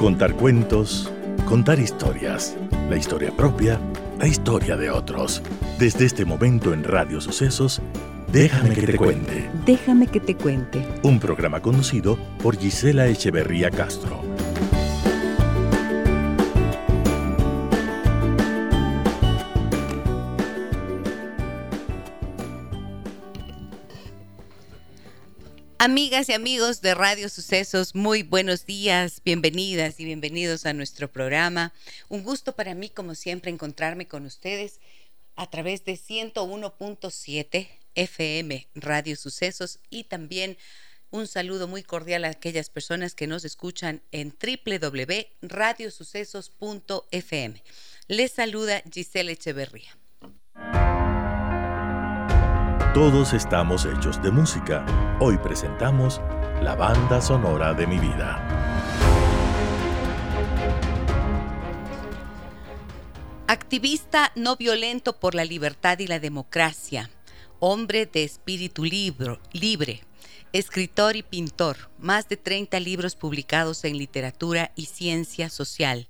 Contar cuentos, contar historias, la historia propia, la historia de otros. Desde este momento en Radio Sucesos, Déjame que te cuente. Déjame que te cuente. Un programa conducido por Gisela Echeverría Castro. Amigas y amigos de Radio Sucesos, muy buenos días, bienvenidas y bienvenidos a nuestro programa. Un gusto para mí, como siempre, encontrarme con ustedes a través de 101.7 FM Radio Sucesos y también un saludo muy cordial a aquellas personas que nos escuchan en www.radiosucesos.fm. Les saluda Giselle Echeverría. Todos estamos hechos de música. Hoy presentamos la banda sonora de mi vida. Activista no violento por la libertad y la democracia, hombre de espíritu libre, escritor y pintor, más de 30 libros publicados en literatura y ciencia social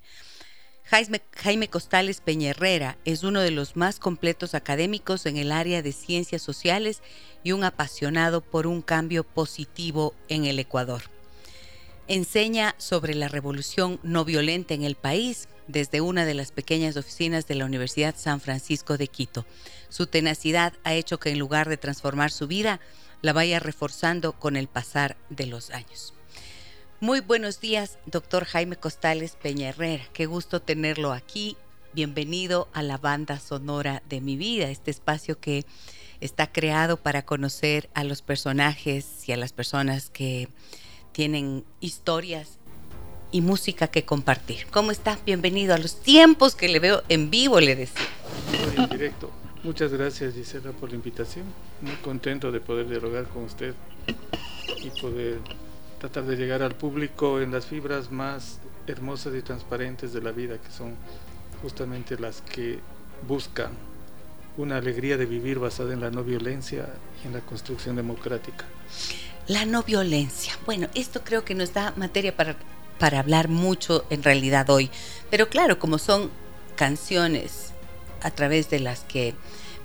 Jaime, Costales Peñerrera es uno de los más completos académicos en el área de ciencias sociales y un apasionado por un cambio positivo en el Ecuador. Enseña sobre la revolución no violenta en el país desde una de las pequeñas oficinas de la Universidad San Francisco de Quito. Su tenacidad ha hecho que en lugar de transformar su vida, la vaya reforzando con el pasar de los años. Muy buenos días, doctor Jaime Costales Peña Herrera. Qué gusto tenerlo aquí. Bienvenido a la banda sonora de mi vida, este espacio que está creado para conocer a los personajes y a las personas que tienen historias y música que compartir. ¿Cómo está? Bienvenido a los tiempos que le veo en vivo, le decía. en directo. Muchas gracias, Gisela, por la invitación. Muy contento de poder dialogar con usted y poder tratar de llegar al público en las fibras más hermosas y transparentes de la vida, que son justamente las que buscan una alegría de vivir basada en la no violencia y en la construcción democrática. La no violencia. Bueno, esto creo que nos da materia para, para hablar mucho en realidad hoy. Pero claro, como son canciones a través de las que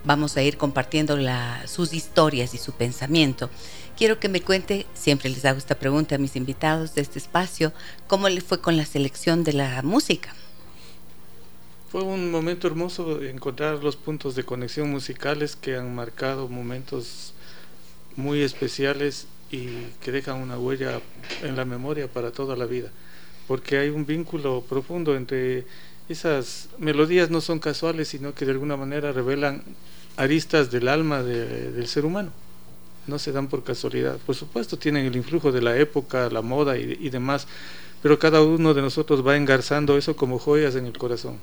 vamos a ir compartiendo sus historias y su pensamiento. Quiero que me cuente, siempre les hago esta pregunta a mis invitados de este espacio, ¿cómo le fue con la selección de la música? Fue un momento hermoso encontrar los puntos de conexión musicales que han marcado momentos muy especiales y que dejan una huella en la memoria para toda la vida, porque hay un vínculo profundo entre esas melodías no son casuales, sino que de alguna manera revelan aristas del alma del ser humano. No se dan por casualidad. Por supuesto, tienen el influjo de la época, la moda y, demás, pero cada uno de nosotros va engarzando eso como joyas en el corazón.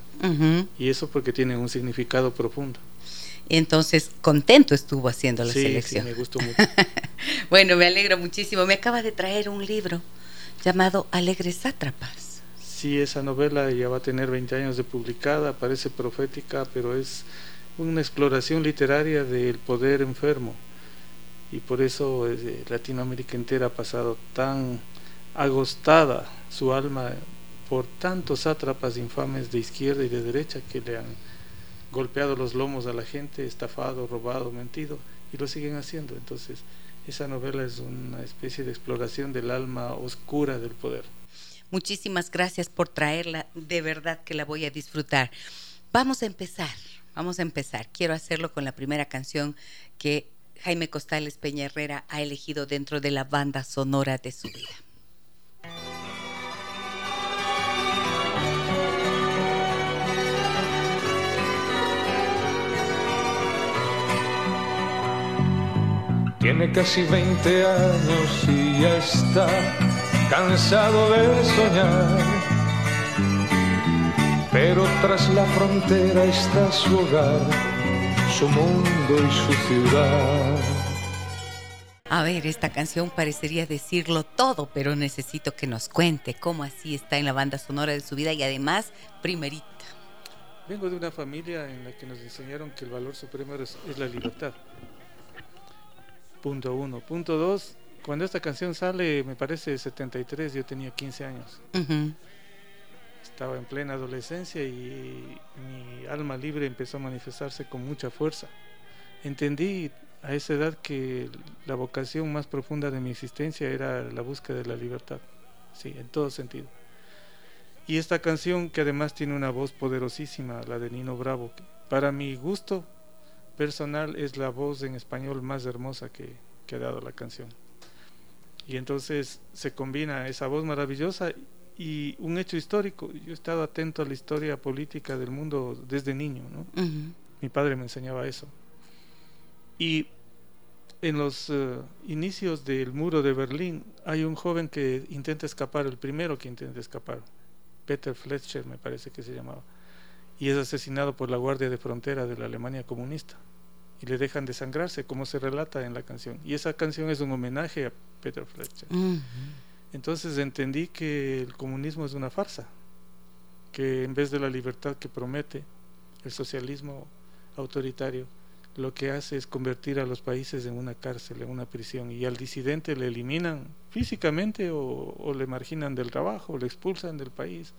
Y eso porque tienen un significado profundo. Entonces, contento estuvo haciendo la selección. Sí, me gustó mucho. bueno, me alegro muchísimo. Me acaba de traer un libro llamado Alegres Sátrapas. Sí, esa novela ya va a tener 20 años de publicada, parece profética, pero es una exploración literaria del poder enfermo y por eso eh, Latinoamérica entera ha pasado tan agostada su alma por tantos sátrapas infames de izquierda y de derecha que le han golpeado los lomos a la gente, estafado, robado, mentido y lo siguen haciendo. Entonces, esa novela es una especie de exploración del alma oscura del poder. Muchísimas gracias por traerla, de verdad que la voy a disfrutar. Vamos a empezar. Vamos a empezar. Quiero hacerlo con la primera canción que Jaime Costales Peña Herrera ha elegido dentro de la banda sonora de su vida. Tiene casi 20 años y ya está cansado de soñar pero tras la frontera está su hogar, su mundo y su ciudad. A ver, esta canción parecería decirlo todo, pero necesito que nos cuente cómo así está en la banda sonora de su vida y además primerita. Vengo de una familia en la que nos enseñaron que el valor supremo es, la libertad. Punto uno. Punto dos, cuando esta canción sale, me parece 73, yo tenía 15 años. Estaba en plena adolescencia y mi alma libre empezó a manifestarse con mucha fuerza. Entendí a esa edad que la vocación más profunda de mi existencia era la búsqueda de la libertad, sí, en todo sentido. Y esta canción, que además tiene una voz poderosísima, la de Nino Bravo, para mi gusto personal es la voz en español más hermosa que, que ha dado la canción. Y entonces se combina esa voz maravillosa y un hecho histórico. Yo he estado atento a la historia política del mundo desde niño, ¿no? Mi padre me enseñaba eso. Y en los eh, inicios del muro de Berlín hay un joven que intenta escapar, el primero que intenta escapar, Peter Fletcher me parece que se llamaba, y es asesinado por la Guardia de Frontera de la Alemania comunista. Y le dejan desangrarse, como se relata en la canción. Y esa canción es un homenaje a Peter Fletcher. Entonces entendí que el comunismo es una farsa, que en vez de la libertad que promete el socialismo autoritario, lo que hace es convertir a los países en una cárcel, en una prisión, y al disidente le eliminan físicamente o, le marginan del trabajo, o le expulsan del país.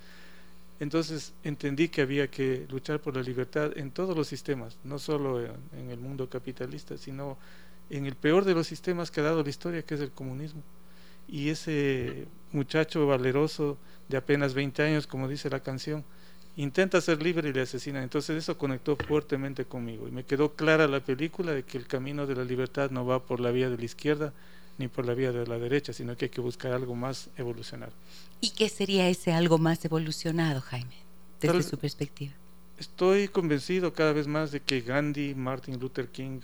Entonces entendí que había que luchar por la libertad en todos los sistemas, no solo en el mundo capitalista, sino en el peor de los sistemas que ha dado la historia, que es el comunismo y ese muchacho valeroso de apenas 20 años, como dice la canción, intenta ser libre y le asesina. Entonces eso conectó fuertemente conmigo y me quedó clara la película de que el camino de la libertad no va por la vía de la izquierda ni por la vía de la derecha, sino que hay que buscar algo más evolucionado. ¿Y qué sería ese algo más evolucionado, Jaime, desde su perspectiva? Estoy convencido cada vez más de que Gandhi, Martin Luther King,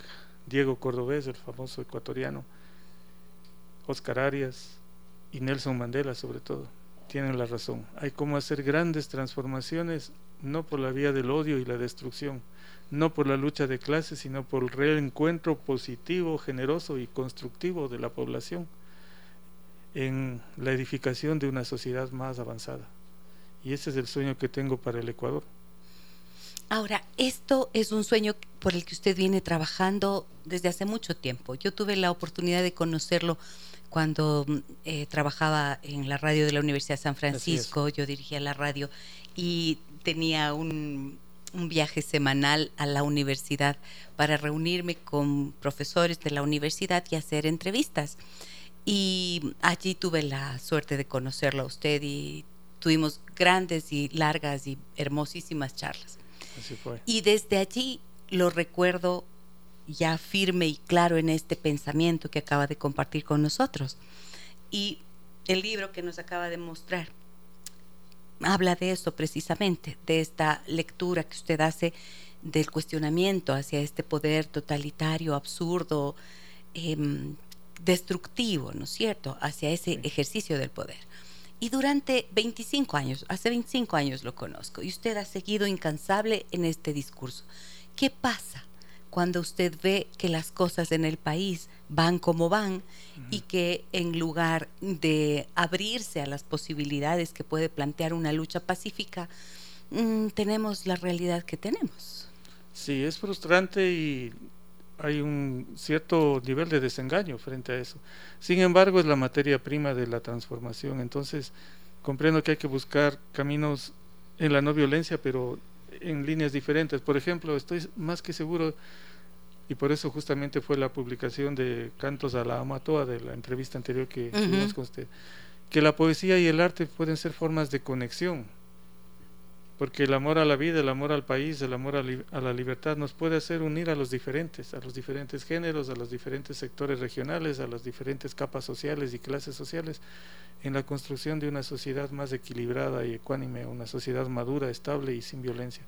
Diego Cordobés, el famoso ecuatoriano, Oscar Arias y Nelson Mandela sobre todo tienen la razón. Hay como hacer grandes transformaciones no por la vía del odio y la destrucción, no por la lucha de clases, sino por el reencuentro positivo, generoso y constructivo de la población en la edificación de una sociedad más avanzada. Y ese es el sueño que tengo para el Ecuador. Ahora, esto es un sueño por el que usted viene trabajando desde hace mucho tiempo. Yo tuve la oportunidad de conocerlo cuando mm, eh, trabajaba en la radio de la Universidad de San Francisco, yo dirigía la radio y tenía un, viaje semanal a la universidad para reunirme con profesores de la universidad y hacer entrevistas. Y allí tuve la suerte de conocerlo a usted y tuvimos grandes y largas y hermosísimas charlas. Así fue. Y desde allí lo recuerdo ya firme y claro en este pensamiento que acaba de compartir con nosotros. Y el libro que nos acaba de mostrar habla de eso precisamente, de esta lectura que usted hace del cuestionamiento hacia este poder totalitario, absurdo, em, destructivo, ¿no es cierto?, hacia ese ejercicio del poder. Y durante 25 años, hace 25 años lo conozco, y usted ha seguido incansable en este discurso. ¿Qué pasa cuando usted ve que las cosas en el país van como van y que en lugar de abrirse a las posibilidades que puede plantear una lucha pacífica, mm, tenemos la realidad que tenemos. Sí, es frustrante y hay un cierto nivel de desengaño frente a eso. Sin embargo, es la materia prima de la transformación. Entonces, comprendo que hay que buscar caminos en la no violencia, pero en líneas diferentes. Por ejemplo, estoy más que seguro, y por eso justamente fue la publicación de Cantos a la Amatoa de la entrevista anterior que tuvimos con usted, que la poesía y el arte pueden ser formas de conexión, porque el amor a la vida, el amor al país, el amor a, la libertad nos puede hacer unir a los diferentes, a los diferentes géneros, a los diferentes sectores regionales, a las diferentes capas sociales y clases sociales, en la construcción de una sociedad más equilibrada y ecuánime, una sociedad madura, estable y sin violencia.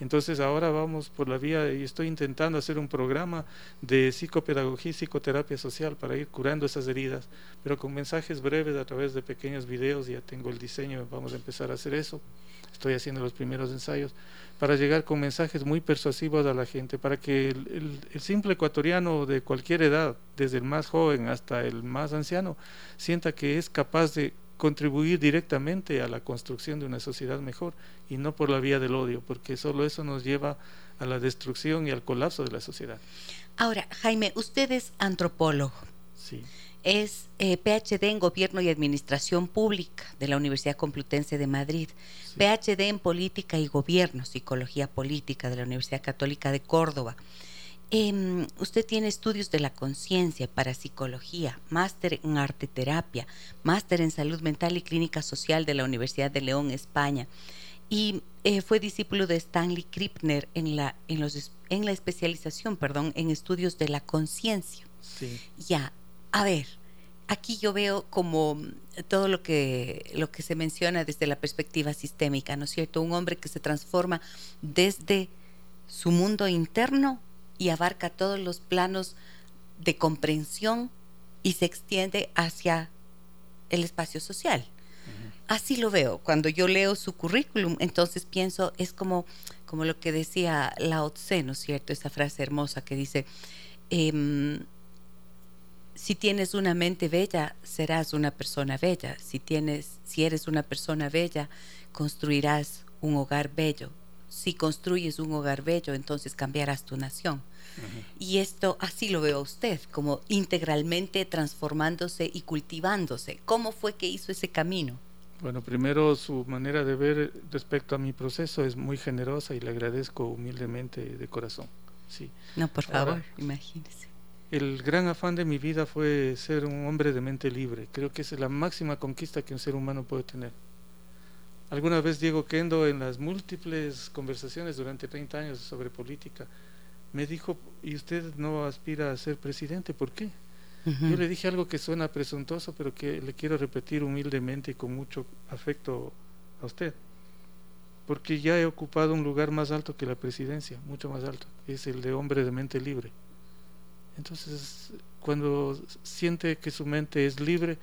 Entonces ahora vamos por la vía y estoy intentando hacer un programa de psicopedagogía y psicoterapia social para ir curando esas heridas, pero con mensajes breves a través de pequeños videos, ya tengo el diseño, vamos a empezar a hacer eso. Estoy haciendo los primeros ensayos para llegar con mensajes muy persuasivos a la gente, para que el, el simple ecuatoriano de cualquier edad, desde el más joven hasta el más anciano, sienta que es capaz de contribuir directamente a la construcción de una sociedad mejor y no por la vía del odio, porque solo eso nos lleva a la destrucción y al colapso de la sociedad. Ahora, Jaime, usted es antropólogo. Sí. es eh, PhD en Gobierno y Administración Pública de la Universidad Complutense de Madrid, PhD en Política y Gobierno, Psicología Política de la Universidad Católica de Córdoba. Em, usted tiene estudios de la conciencia para psicología, máster en arte terapia, máster en salud mental y clínica social de la Universidad de León, España. Y eh, fue discípulo de Stanley Krippner en la, en, los, en la especialización perdón, en estudios de la conciencia. Sí. Ya, a ver, aquí yo veo como todo lo que, lo que se menciona desde la perspectiva sistémica, ¿no es cierto? Un hombre que se transforma desde su mundo interno y abarca todos los planos de comprensión y se extiende hacia el espacio social. Así lo veo. Cuando yo leo su currículum, entonces pienso, es como, como lo que decía Lao Tse, ¿no es cierto? Esa frase hermosa que dice, em, si tienes una mente bella, serás una persona bella. Si tienes, si eres una persona bella, construirás un hogar bello. Si construyes un hogar bello, entonces cambiarás tu nación. Y esto así lo veo a usted, como integralmente transformándose y cultivándose. ¿Cómo fue que hizo ese camino? Bueno, primero su manera de ver respecto a mi proceso es muy generosa y le agradezco humildemente de corazón. Sí. No, por favor, imagínese el gran afán de mi vida fue ser un hombre de mente libre. Creo que esa es la máxima conquista que un ser humano puede tener. Alguna vez Diego Kendo, en las múltiples conversaciones durante 30 años sobre política, me dijo, ¿y usted no aspira a ser presidente? ¿Por qué? Yo le dije algo que suena presuntuoso, pero que le quiero repetir humildemente y con mucho afecto a usted. Porque ya he ocupado un lugar más alto que la presidencia, mucho más alto, es el de hombre de mente libre. Entonces, cuando siente que su mente es libre,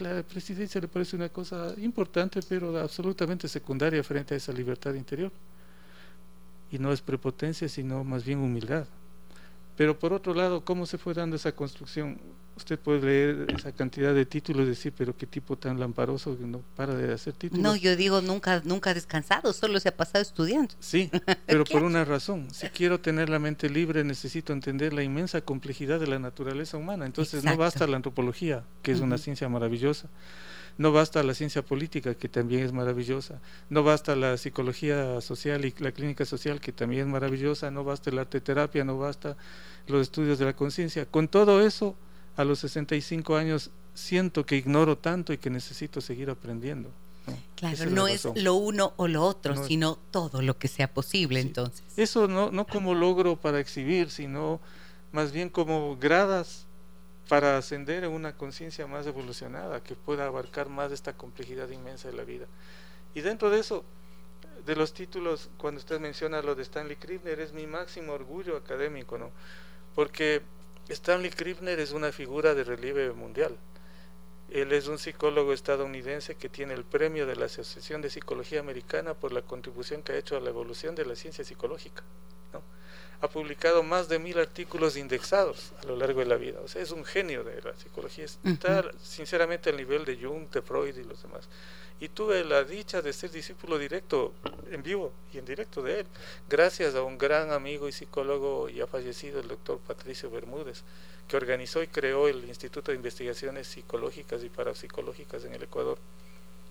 la presidencia le parece una cosa importante, pero absolutamente secundaria frente a esa libertad interior. Y no es prepotencia, sino más bien humildad. Pero por otro lado, ¿cómo se fue dando esa construcción? Usted puede leer esa cantidad de títulos y decir, pero qué tipo tan lamparoso que no para de hacer títulos. No, yo digo, nunca, nunca ha descansado, solo se ha pasado estudiando. Sí, pero por una razón. Si quiero tener la mente libre, necesito entender la inmensa complejidad de la naturaleza humana. Entonces no basta la antropología, que es una ciencia maravillosa no basta la ciencia política, que también es maravillosa, no basta la psicología social y la clínica social, que también es maravillosa, no basta la arte terapia, no basta los estudios de la conciencia. Con todo eso, a los 65 años siento que ignoro tanto y que necesito seguir aprendiendo. Claro, no es lo uno o lo otro, sino todo lo que sea posible entonces. Eso no, no como logro para exhibir, sino más bien como gradas para ascender en una conciencia más evolucionada que pueda abarcar más esta complejidad inmensa de la vida. Y dentro de eso, de los títulos, cuando usted menciona lo de Stanley Krippner, es mi máximo orgullo académico, ¿no? Porque Stanley Krippner es una figura de relieve mundial. Él es un psicólogo estadounidense que tiene el premio de la Asociación de Psicología Americana por la contribución que ha hecho a la evolución de la ciencia psicológica. Ha publicado más de mil artículos indexados a lo largo de la vida. O sea, es un genio de la psicología. Está sinceramente al nivel de Jung, de Freud y los demás. Y tuve la dicha de ser discípulo directo, en vivo y en directo de él, gracias a un gran amigo y psicólogo ya fallecido, el doctor Patricio Bermúdez, que organizó y creó el Instituto de Investigaciones Psicológicas y Parapsicológicas en el Ecuador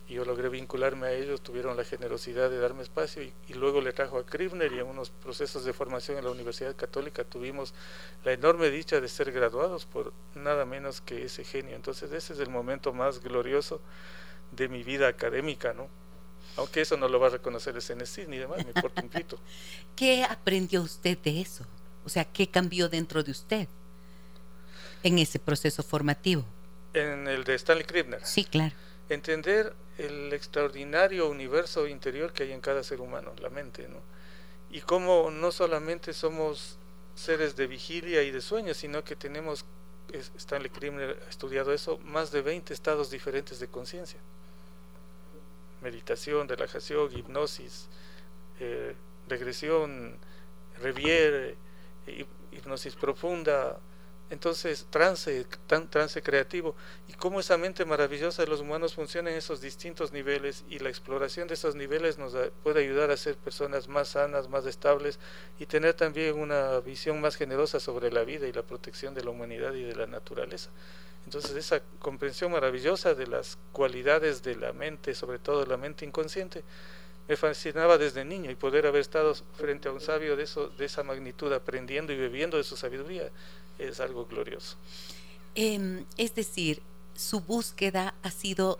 y yo logré vincularme a ellos, tuvieron la generosidad de darme espacio y, luego le trajo a Krivner y en unos procesos de formación en la Universidad Católica tuvimos la enorme dicha de ser graduados por nada menos que ese genio. Entonces ese es el momento más glorioso de mi vida académica, ¿no? Aunque eso no lo va a reconocer el CNC ni demás, me importa un pito. ¿Qué aprendió usted de eso? O sea, ¿qué cambió dentro de usted en ese proceso formativo? En el de Stanley Krivner. Sí, claro entender el extraordinario universo interior que hay en cada ser humano, la mente, ¿no? Y cómo no solamente somos seres de vigilia y de sueño, sino que tenemos, Stanley Krimer ha estudiado eso, más de 20 estados diferentes de conciencia. Meditación, relajación, hipnosis, eh, regresión, revier, hipnosis profunda, Entonces, trance, tan, trance creativo, y cómo esa mente maravillosa de los humanos funciona en esos distintos niveles y la exploración de esos niveles nos puede ayudar a ser personas más sanas, más estables y tener también una visión más generosa sobre la vida y la protección de la humanidad y de la naturaleza. Entonces, esa comprensión maravillosa de las cualidades de la mente, sobre todo la mente inconsciente, me fascinaba desde niño y poder haber estado frente a un sabio de, de esa magnitud, aprendiendo y bebiendo de su sabiduría, es algo glorioso. Em, es decir, su búsqueda ha sido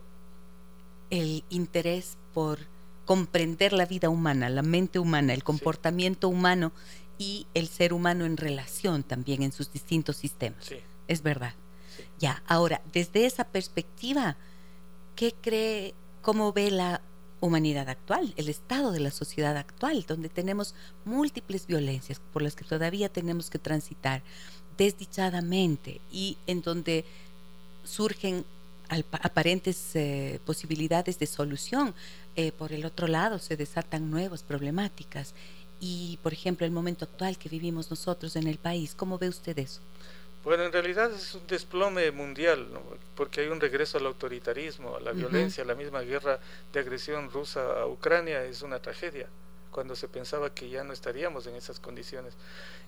el interés por comprender la vida humana, la mente humana, el comportamiento humano y el ser humano en relación también en sus distintos sistemas. Sí. Es verdad. Ya, ahora, desde esa perspectiva, ¿qué cree, cómo ve la humanidad actual, el estado de la sociedad actual, donde tenemos múltiples violencias por las que todavía tenemos que transitar desdichadamente y en donde surgen aparentes eh, posibilidades de solución. Eh, por el otro lado, se desatan nuevas problemáticas. Y, por ejemplo, el momento actual que vivimos nosotros en el país, ¿cómo ve usted eso? Bueno, en realidad es un desplome mundial, porque hay un regreso al autoritarismo, a la violencia, la misma guerra de agresión rusa a Ucrania es una tragedia, cuando se pensaba que ya no estaríamos en esas condiciones.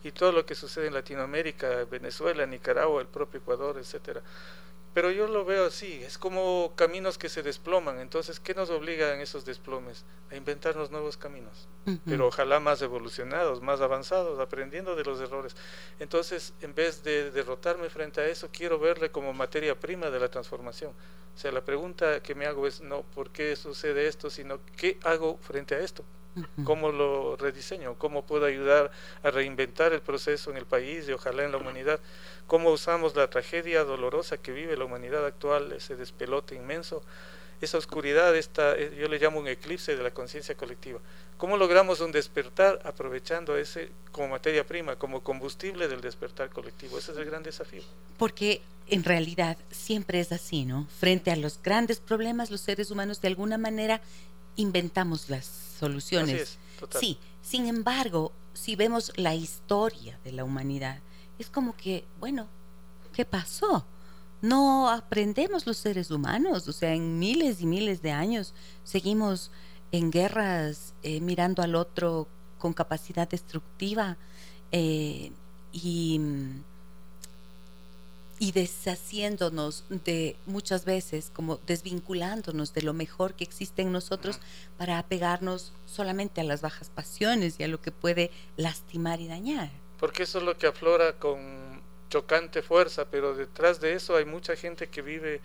Y todo lo que sucede en Latinoamérica, Venezuela, Nicaragua, el propio Ecuador, etcétera, pero yo lo veo así, es como caminos que se desploman. Entonces, ¿qué nos obligan esos desplomes? A inventarnos nuevos caminos, pero ojalá más evolucionados, más avanzados, aprendiendo de los errores. Entonces, en vez de derrotarme frente a eso, quiero verle como materia prima de la transformación. O sea, la pregunta que me hago es no por qué sucede esto, sino qué hago frente a esto. ¿Cómo lo rediseño? ¿Cómo puedo ayudar a reinventar el proceso en el país y ojalá en la humanidad? ¿Cómo usamos la tragedia dolorosa que vive la humanidad actual, ese despelote inmenso? Esa oscuridad, esta, eh, yo le llamo un eclipse de la conciencia colectiva. ¿Cómo logramos un despertar aprovechando ese como materia prima, como combustible del despertar colectivo? Ese es el gran desafío. Porque en realidad siempre es así, ¿no? Frente a los grandes problemas, los seres humanos de alguna manera inventamos las soluciones. Sí, sin embargo, si vemos la historia de la humanidad, es como que, bueno, ¿qué pasó? No aprendemos los seres humanos, o sea, en miles y miles de años seguimos en guerras eh, mirando al otro con capacidad destructiva eh, y mm, y deshaciéndonos de muchas veces, como desvinculándonos de lo mejor que existe en nosotros para apegarnos solamente a las bajas pasiones y a lo que puede lastimar y dañar. Porque eso es lo que aflora con chocante fuerza, pero detrás de eso hay mucha gente que vive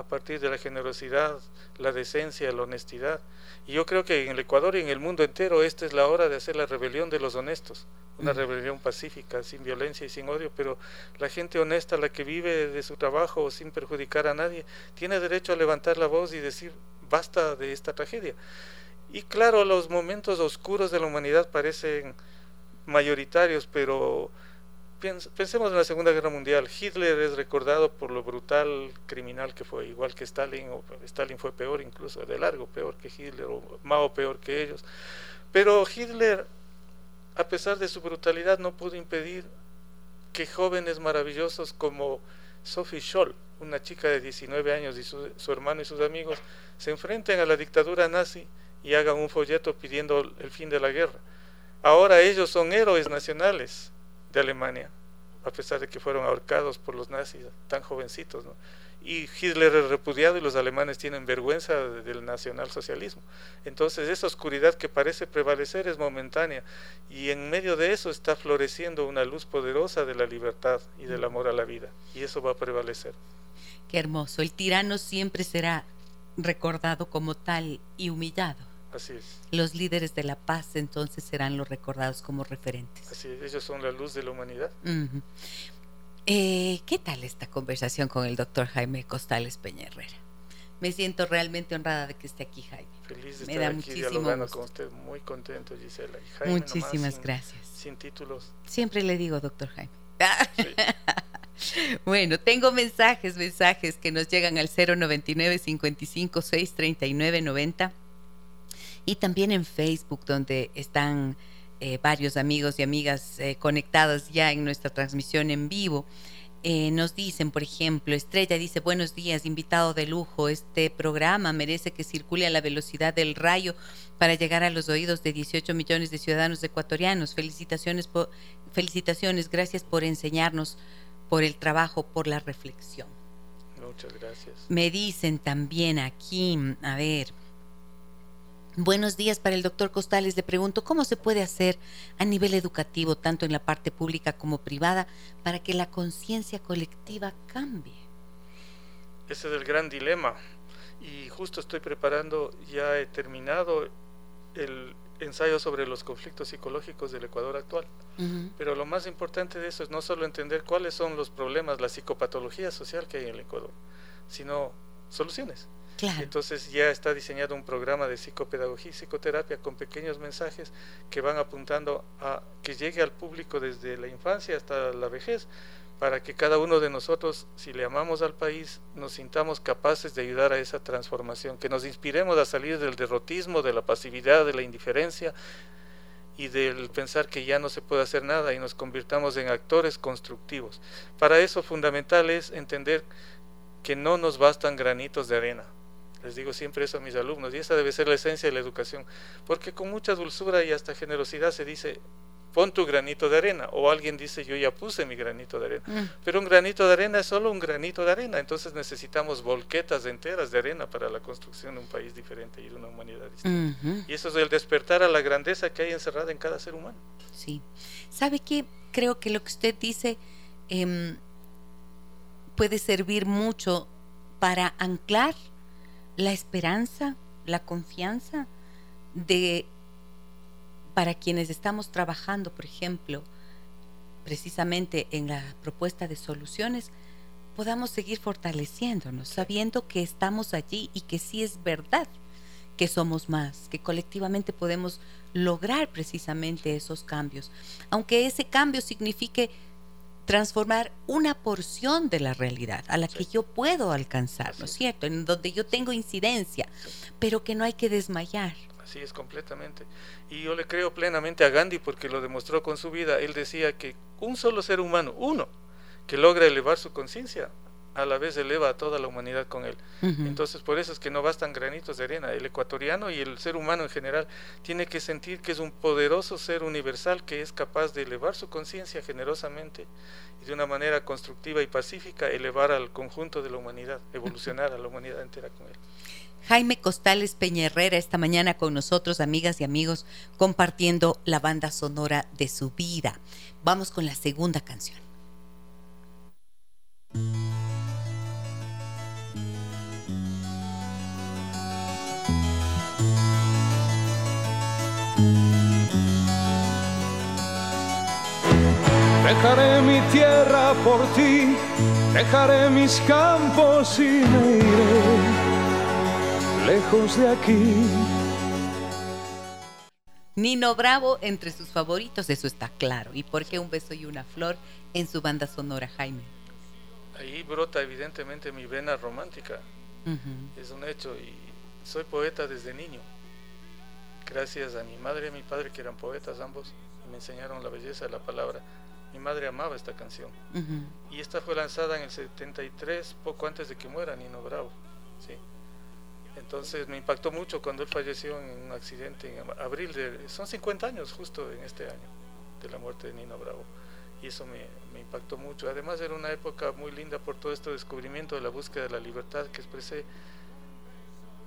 a partir de la generosidad, la decencia, la honestidad. Y yo creo que en el Ecuador y en el mundo entero esta es la hora de hacer la rebelión de los honestos una rebelión pacífica, sin violencia y sin odio, pero la gente honesta, la que vive de su trabajo sin perjudicar a nadie, tiene derecho a levantar la voz y decir, basta de esta tragedia. Y claro, los momentos oscuros de la humanidad parecen mayoritarios, pero pensemos en la Segunda Guerra Mundial. Hitler es recordado por lo brutal criminal que fue, igual que Stalin, o Stalin fue peor incluso, de largo peor que Hitler, o Mao peor que ellos. Pero Hitler a pesar de su brutalidad, no pudo impedir que jóvenes maravillosos como Sophie Scholl, una chica de 19 años y su, hermano y sus amigos, se enfrenten a la dictadura nazi y hagan un folleto pidiendo el fin de la guerra. Ahora ellos son héroes nacionales de Alemania, a pesar de que fueron ahorcados por los nazis tan jovencitos. y Hitler es repudiado y los alemanes tienen vergüenza del nacionalsocialismo. Entonces esa oscuridad que parece prevalecer es momentánea y en medio de eso está floreciendo una luz poderosa de la libertad y del amor a la vida y eso va a prevalecer. Qué hermoso, el tirano siempre será recordado como tal y humillado. Así es. Los líderes de la paz entonces serán los recordados como referentes. Así es, ellos son la luz de la humanidad. Eh, ¿Qué tal esta conversación con el doctor Jaime Costales Peña Herrera? Me siento realmente honrada de que esté aquí, Jaime. Feliz de Me estar da aquí muchísimo dialogando con usted. Muy contento, Gisela. Muchísimas gracias. Sin títulos. Siempre le digo, doctor Jaime. bueno, tengo mensajes, mensajes que nos llegan al 099 55 6 39 90 y también en Facebook, donde están eh, varios amigos y amigas eh, conectados ya en nuestra transmisión en vivo. Eh, nos dicen, por ejemplo, Estrella dice, buenos días, invitado de lujo, este programa merece que circule a la velocidad del rayo para llegar a los oídos de 18 millones de ciudadanos ecuatorianos. Felicitaciones, por, felicitaciones, gracias por enseñarnos, por el trabajo, por la reflexión. Muchas gracias. Me dicen también aquí, a ver, Buenos días para el doctor Costales. Le pregunto cómo se puede hacer a nivel educativo, tanto en la parte pública como privada, para que la conciencia colectiva cambie. Ese es el gran dilema. Y justo estoy preparando, ya he terminado el ensayo sobre los conflictos psicológicos del Ecuador actual. Pero lo más importante de eso es no solo entender cuáles son los problemas, la psicopatología social que hay en el Ecuador, sino soluciones. Entonces ya está diseñado un programa de psicopedagogía y psicoterapia con pequeños mensajes que van apuntando a que llegue al público desde la infancia hasta la vejez, para que cada uno de nosotros, si le amamos al país, nos sintamos capaces de ayudar a esa transformación, que nos inspiremos a salir del derrotismo, de la pasividad, de la indiferencia y del pensar que ya no se puede hacer nada y nos convirtamos en actores constructivos. Para eso fundamental es entender que no nos bastan granitos de arena, les digo siempre eso a mis alumnos, y esa debe ser la esencia de la educación, porque con mucha dulzura y hasta generosidad se dice, pon tu granito de arena, o alguien dice, yo ya puse mi granito de arena, mm. pero un granito de arena es solo un granito de arena, entonces necesitamos volquetas enteras de arena para la construcción de un país diferente y de una humanidad distinta. Y eso es el despertar a la grandeza que hay encerrada en cada ser humano. Sí. ¿Sabe qué? Creo que lo que usted dice em, puede servir mucho para anclar la esperanza, la confianza de para quienes estamos trabajando, por ejemplo, precisamente en la propuesta de soluciones, podamos seguir fortaleciéndonos, sabiendo que estamos allí y que sí es verdad que somos más, que colectivamente podemos lograr precisamente esos cambios, aunque ese cambio signifique transformar una porción de la realidad a la que yo puedo alcanzar, ¿no es cierto? En donde yo tengo incidencia, pero que no hay que desmayar. Así es, completamente. Y yo le creo plenamente a Gandhi porque lo demostró con su vida. Él decía que un solo ser humano, uno, que logra elevar su conciencia, a la vez eleva a toda la humanidad con él. Entonces, por eso es que no bastan granitos de arena. El ecuatoriano y el ser humano en general tiene que sentir que es un poderoso ser universal que es capaz de elevar su conciencia generosamente y de una manera constructiva y pacífica elevar al conjunto de la humanidad, evolucionar a la humanidad entera con él. Jaime Costales Peña esta mañana con nosotros, amigas y amigos, compartiendo la banda sonora de su vida. Vamos con la segunda canción. Dejaré mi tierra por ti, dejaré mis campos y me iré lejos de aquí. Nino Bravo entre sus favoritos, eso está claro. ¿Y por qué un beso y una flor en su banda sonora, Jaime? Ahí brota evidentemente mi vena romántica. Es un hecho y soy poeta desde niño. Gracias a mi madre y a mi padre que eran poetas ambos y me enseñaron la belleza de la palabra. Mi madre amaba esta canción. Y esta fue lanzada en el 73, poco antes de que muera Nino Bravo. ¿sí? Entonces me impactó mucho cuando él falleció en un accidente en abril de... Son 50 años justo en este año de la muerte de Nino Bravo. Y eso me, me impactó mucho. Además era una época muy linda por todo este descubrimiento de la búsqueda de la libertad que expresé.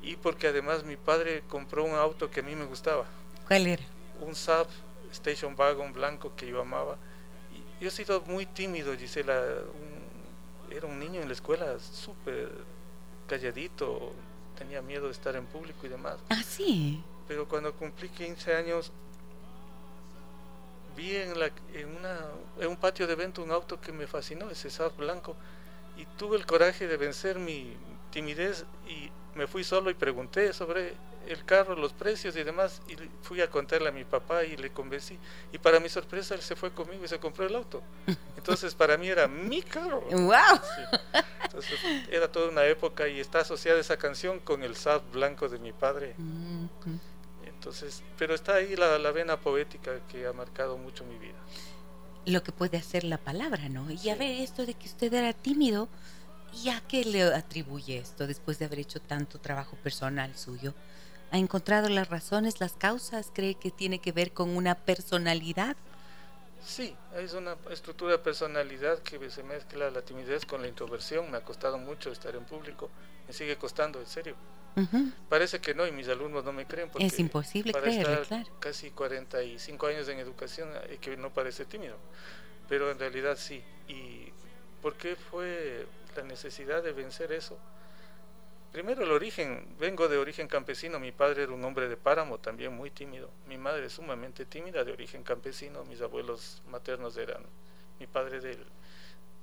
Y porque además mi padre compró un auto que a mí me gustaba. ¿Cuál era? Un Saab Station Wagon blanco que yo amaba yo he sido muy tímido, Gisela. era un niño en la escuela súper calladito, tenía miedo de estar en público y demás. Ah, sí. Pero cuando cumplí 15 años, vi en, la, en, una, en un patio de evento un auto que me fascinó, ese Saab blanco, y tuve el coraje de vencer mi timidez y me fui solo y pregunté sobre el carro, los precios y demás, y fui a contarle a mi papá y le convencí. Y para mi sorpresa, él se fue conmigo y se compró el auto. Entonces, para mí era mi carro. ¡Wow! Entonces, era toda una época y está asociada esa canción con el sad blanco de mi padre. Entonces, pero está ahí la, la vena poética que ha marcado mucho mi vida. lo que puede hacer la palabra, ¿no? Y a ver, esto de que usted era tímido, ¿y a qué le atribuye esto después de haber hecho tanto trabajo personal suyo? ¿Ha encontrado las razones, las causas? ¿Cree que tiene que ver con una personalidad? Sí, es una estructura de personalidad que se mezcla la timidez con la introversión. Me ha costado mucho estar en público, me sigue costando, en serio. Parece que no, y mis alumnos no me creen. Porque es imposible creerlo, claro. Casi 45 años en educación y que no parece tímido, pero en realidad sí. ¿Y por qué fue la necesidad de vencer eso? Primero el origen, vengo de origen campesino, mi padre era un hombre de páramo, también muy tímido, mi madre sumamente tímida, de origen campesino, mis abuelos maternos eran, mi padre del,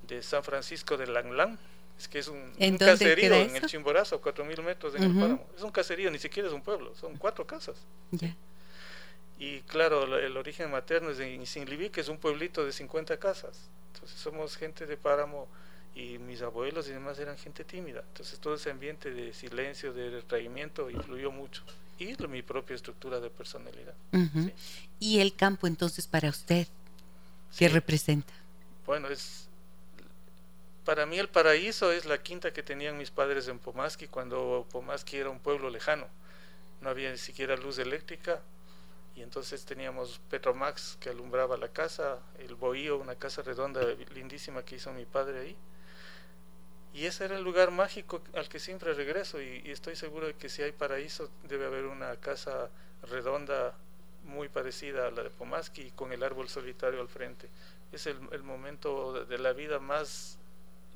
de San Francisco de Langlán, es que es un, caserío en el Chimborazo, cuatro mil metros en el páramo, es un caserío, ni siquiera es un pueblo, son cuatro casas. Y claro, el origen materno es en Sinliví, que es un pueblito de 50 casas, entonces somos gente de páramo y mis abuelos y demás eran gente tímida. Entonces todo ese ambiente de silencio, de retraimiento influyó mucho. Y mi propia estructura de personalidad. ¿Y el campo entonces para usted? ¿Qué representa? Bueno, es para mí el paraíso es la quinta que tenían mis padres en Pomaski cuando Pomaski era un pueblo lejano. No había ni siquiera luz eléctrica y entonces teníamos Petromax que alumbraba la casa, el Bohío, una casa redonda lindísima que hizo mi padre ahí y ese era el lugar mágico al que siempre regreso y, estoy seguro de que si hay paraíso debe haber una casa redonda muy parecida a la de Pomaski con el árbol solitario al frente. Es el, momento de, la vida más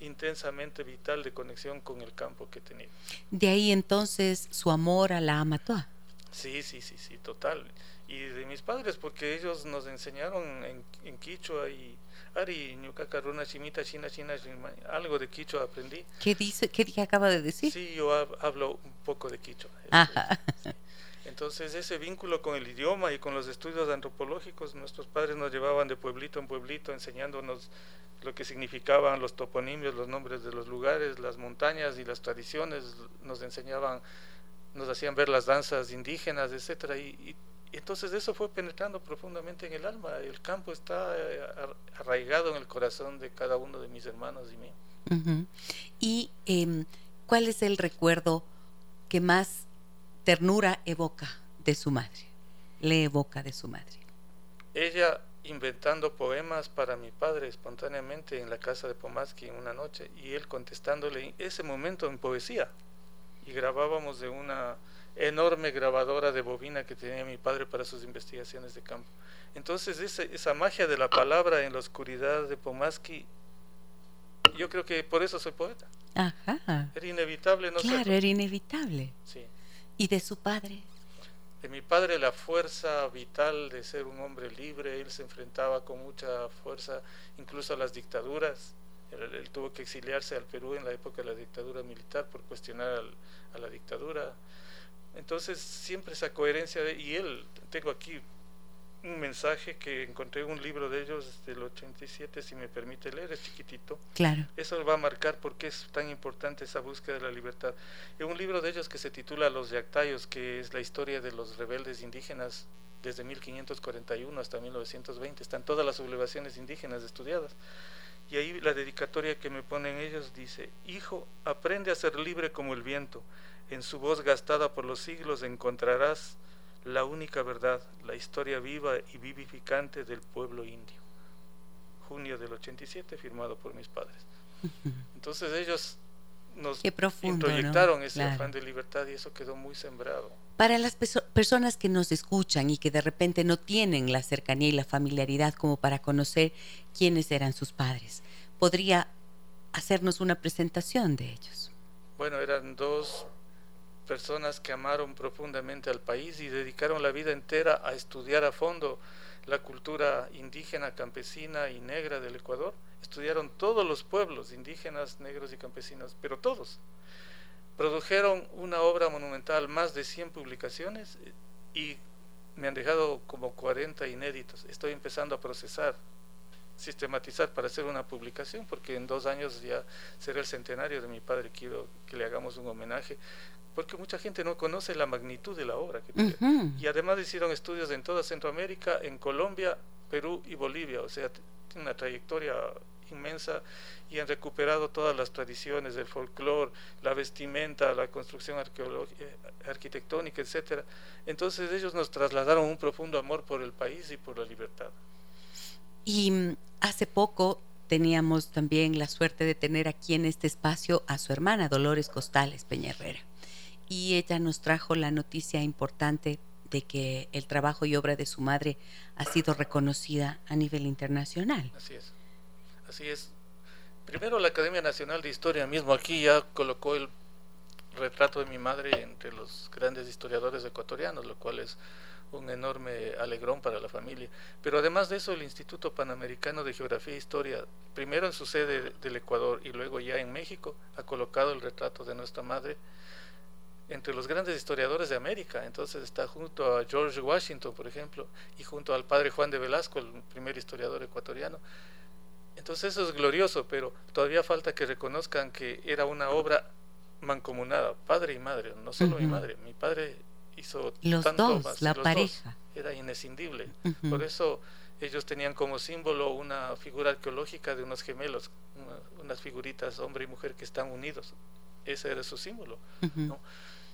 intensamente vital de conexión con el campo que tenido. De ahí entonces su amor a la Amatoa. Sí, sí, sí, sí, total. Y de mis padres, porque ellos nos enseñaron en, en Quichua y Ari, Chimita, China, China, algo de Quichua aprendí. ¿Qué dice? ¿Qué acaba de decir? Sí, yo hablo un poco de Quichua. Entonces ese vínculo con el idioma y con los estudios antropológicos, nuestros padres nos llevaban de pueblito en pueblito enseñándonos lo que significaban los toponimios, los nombres de los lugares, las montañas y las tradiciones, nos enseñaban, nos hacían ver las danzas indígenas, etcétera, y entonces eso fue penetrando profundamente en el alma. El campo está eh, arraigado en el corazón de cada uno de mis hermanos y mí. ¿Y em, cuál es el recuerdo que más ternura evoca de su madre? Le evoca de su madre. Ella inventando poemas para mi padre espontáneamente en la casa de Pomaski en una noche y él contestándole ese momento en poesía. Y grabábamos de una enorme grabadora de bobina que tenía mi padre para sus investigaciones de campo. Entonces esa, esa magia de la palabra en la oscuridad de Pomaski, yo creo que por eso soy poeta. Ajá. Era inevitable no Claro, era inevitable. Sí. ¿Y de su padre? De mi padre la fuerza vital de ser un hombre libre, él se enfrentaba con mucha fuerza incluso a las dictaduras. Él, tuvo que exiliarse al Perú en la época de la dictadura militar por cuestionar a la dictadura. Entonces siempre esa coherencia de, y él, tengo aquí un mensaje que encontré en un libro de ellos del 87, si me permite leer, es chiquitito. Claro. Eso va a marcar por qué es tan importante esa búsqueda de la libertad. En un libro de ellos que se titula Los Yactayos, que es la historia de los rebeldes indígenas desde 1541 hasta 1920, están todas las sublevaciones indígenas estudiadas. Y ahí la dedicatoria que me ponen ellos dice, Hijo, aprende a ser libre como el viento en su voz gastada por los siglos encontrarás la única verdad, la historia viva y vivificante del pueblo indio. Junio del 87, firmado por mis padres. Entonces ellos nos proyectaron ese afán de libertad y eso quedó muy sembrado. Para las personas que nos escuchan y que de repente no tienen la cercanía y la familiaridad como para conocer quiénes eran sus padres, ¿podría hacernos una presentación de ellos? Bueno, eran dos personas que amaron profundamente al país y dedicaron la vida entera a estudiar a fondo la cultura indígena, campesina y negra del Ecuador. Estudiaron todos los pueblos indígenas, negros y campesinos, pero todos. Produjeron una obra monumental, más de 100 publicaciones y me han dejado como 40 inéditos. Estoy empezando a procesar, sistematizar para hacer una publicación, porque en dos años ya será el centenario de mi padre. Quiero que le hagamos un homenaje porque mucha gente no conoce la magnitud de la obra. Que Y además hicieron estudios en toda Centroamérica, en Colombia, Perú y Bolivia. O sea, tiene una trayectoria inmensa y han recuperado todas las tradiciones del folclore, la vestimenta, la construcción eh, arquitectónica, etcétera. Entonces ellos nos trasladaron un profundo amor por el país y por la libertad. Y mm, hace poco teníamos también la suerte de tener aquí en este espacio a su hermana Dolores Costales Peña Herrera. Y ella nos trajo la noticia importante de que el trabajo y obra de su madre ha sido reconocida a nivel internacional. Así es. Así es. Primero la Academia Nacional de Historia mismo aquí ya colocó el retrato de mi madre entre los grandes historiadores ecuatorianos, lo cual es un enorme alegrón para la familia. Pero además de eso, el Instituto Panamericano de Geografía e Historia, primero en su sede del Ecuador y luego ya en México, ha colocado el retrato de nuestra madre entre los grandes historiadores de América. Entonces está junto a George Washington, por ejemplo, y junto al padre Juan de Velasco, el primer historiador ecuatoriano. Entonces eso es glorioso, pero todavía falta que reconozcan que era una obra mancomunada, padre y madre, no solo mi madre, mi padre hizo los tanto dos, la pareja. era inescindible. Por eso ellos tenían como símbolo una figura arqueológica de unos gemelos, unas figuritas hombre y mujer que están unidos. Ese era su símbolo,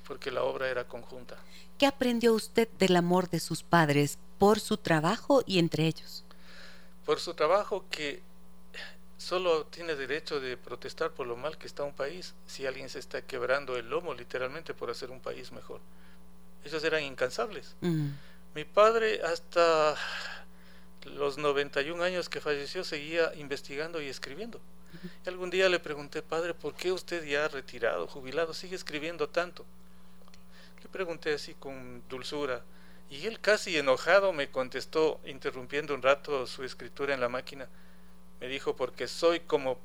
porque la obra era conjunta. ¿Qué aprendió usted del amor de sus padres por su trabajo y entre ellos? Por su trabajo que solo tiene derecho de protestar por lo mal que está un país si alguien se está quebrando el lomo literalmente por hacer un país mejor. Ellos eran incansables. Mi padre hasta los 91 años que falleció seguía investigando y escribiendo. Y algún día le pregunté, padre, ¿por qué usted ya retirado, jubilado, sigue escribiendo tanto? Le pregunté así con dulzura. Y él casi enojado me contestó, interrumpiendo un rato su escritura en la máquina. Me dijo, porque soy como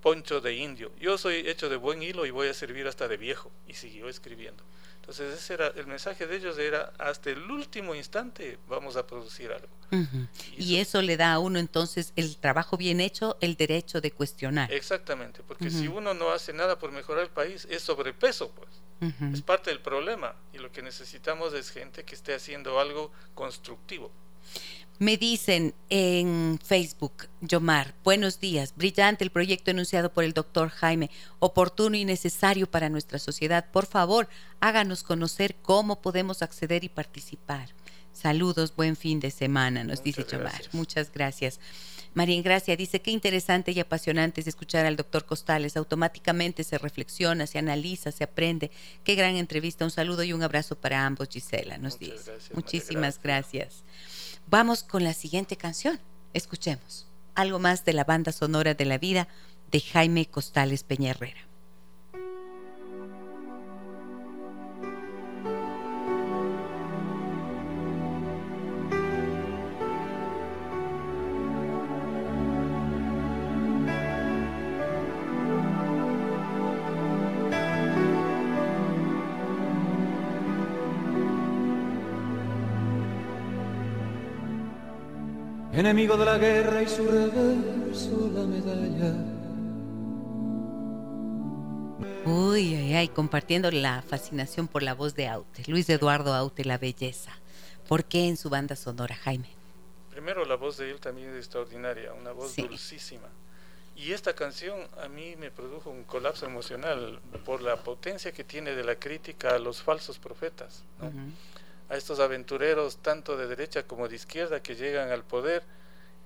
poncho de indio. Yo soy hecho de buen hilo y voy a servir hasta de viejo. Y siguió escribiendo. Entonces ese era el mensaje de ellos era hasta el último instante vamos a producir algo. y, eso, le da a uno entonces el trabajo bien hecho, el derecho de cuestionar. Exactamente, porque si uno no hace nada por mejorar el país es sobrepeso, pues. Es parte del problema y lo que necesitamos es gente que esté haciendo algo constructivo. Me dicen en Facebook, Yomar, buenos días, brillante el proyecto enunciado por el doctor Jaime, oportuno y necesario para nuestra sociedad. Por favor, háganos conocer cómo podemos acceder y participar. Saludos, buen fin de semana, nos dice Yomar. Muchas gracias. María Ingracia dice, qué interesante y apasionante es escuchar al doctor Costales. Automáticamente se reflexiona, se analiza, se aprende. Qué gran entrevista. Un saludo y un abrazo para ambos, Gisela, nos dice. Muchísimas gracias. Vamos con la siguiente canción. Escuchemos algo más de la banda sonora de la vida de Jaime Costales Peña Herrera. Enemigo de la guerra y su reverso la medalla. Uy, ay, ay, compartiendo la fascinación por la voz de Aute, Luis Eduardo Aute, la belleza. ¿Por qué en su banda sonora, Jaime? Primero, la voz de él también es extraordinaria, una voz dulcísima. Y esta canción a mí me produjo un colapso emocional por la potencia que tiene de la crítica a los falsos profetas. ¿no? A estos aventureros tanto de derecha como de izquierda que llegan al poder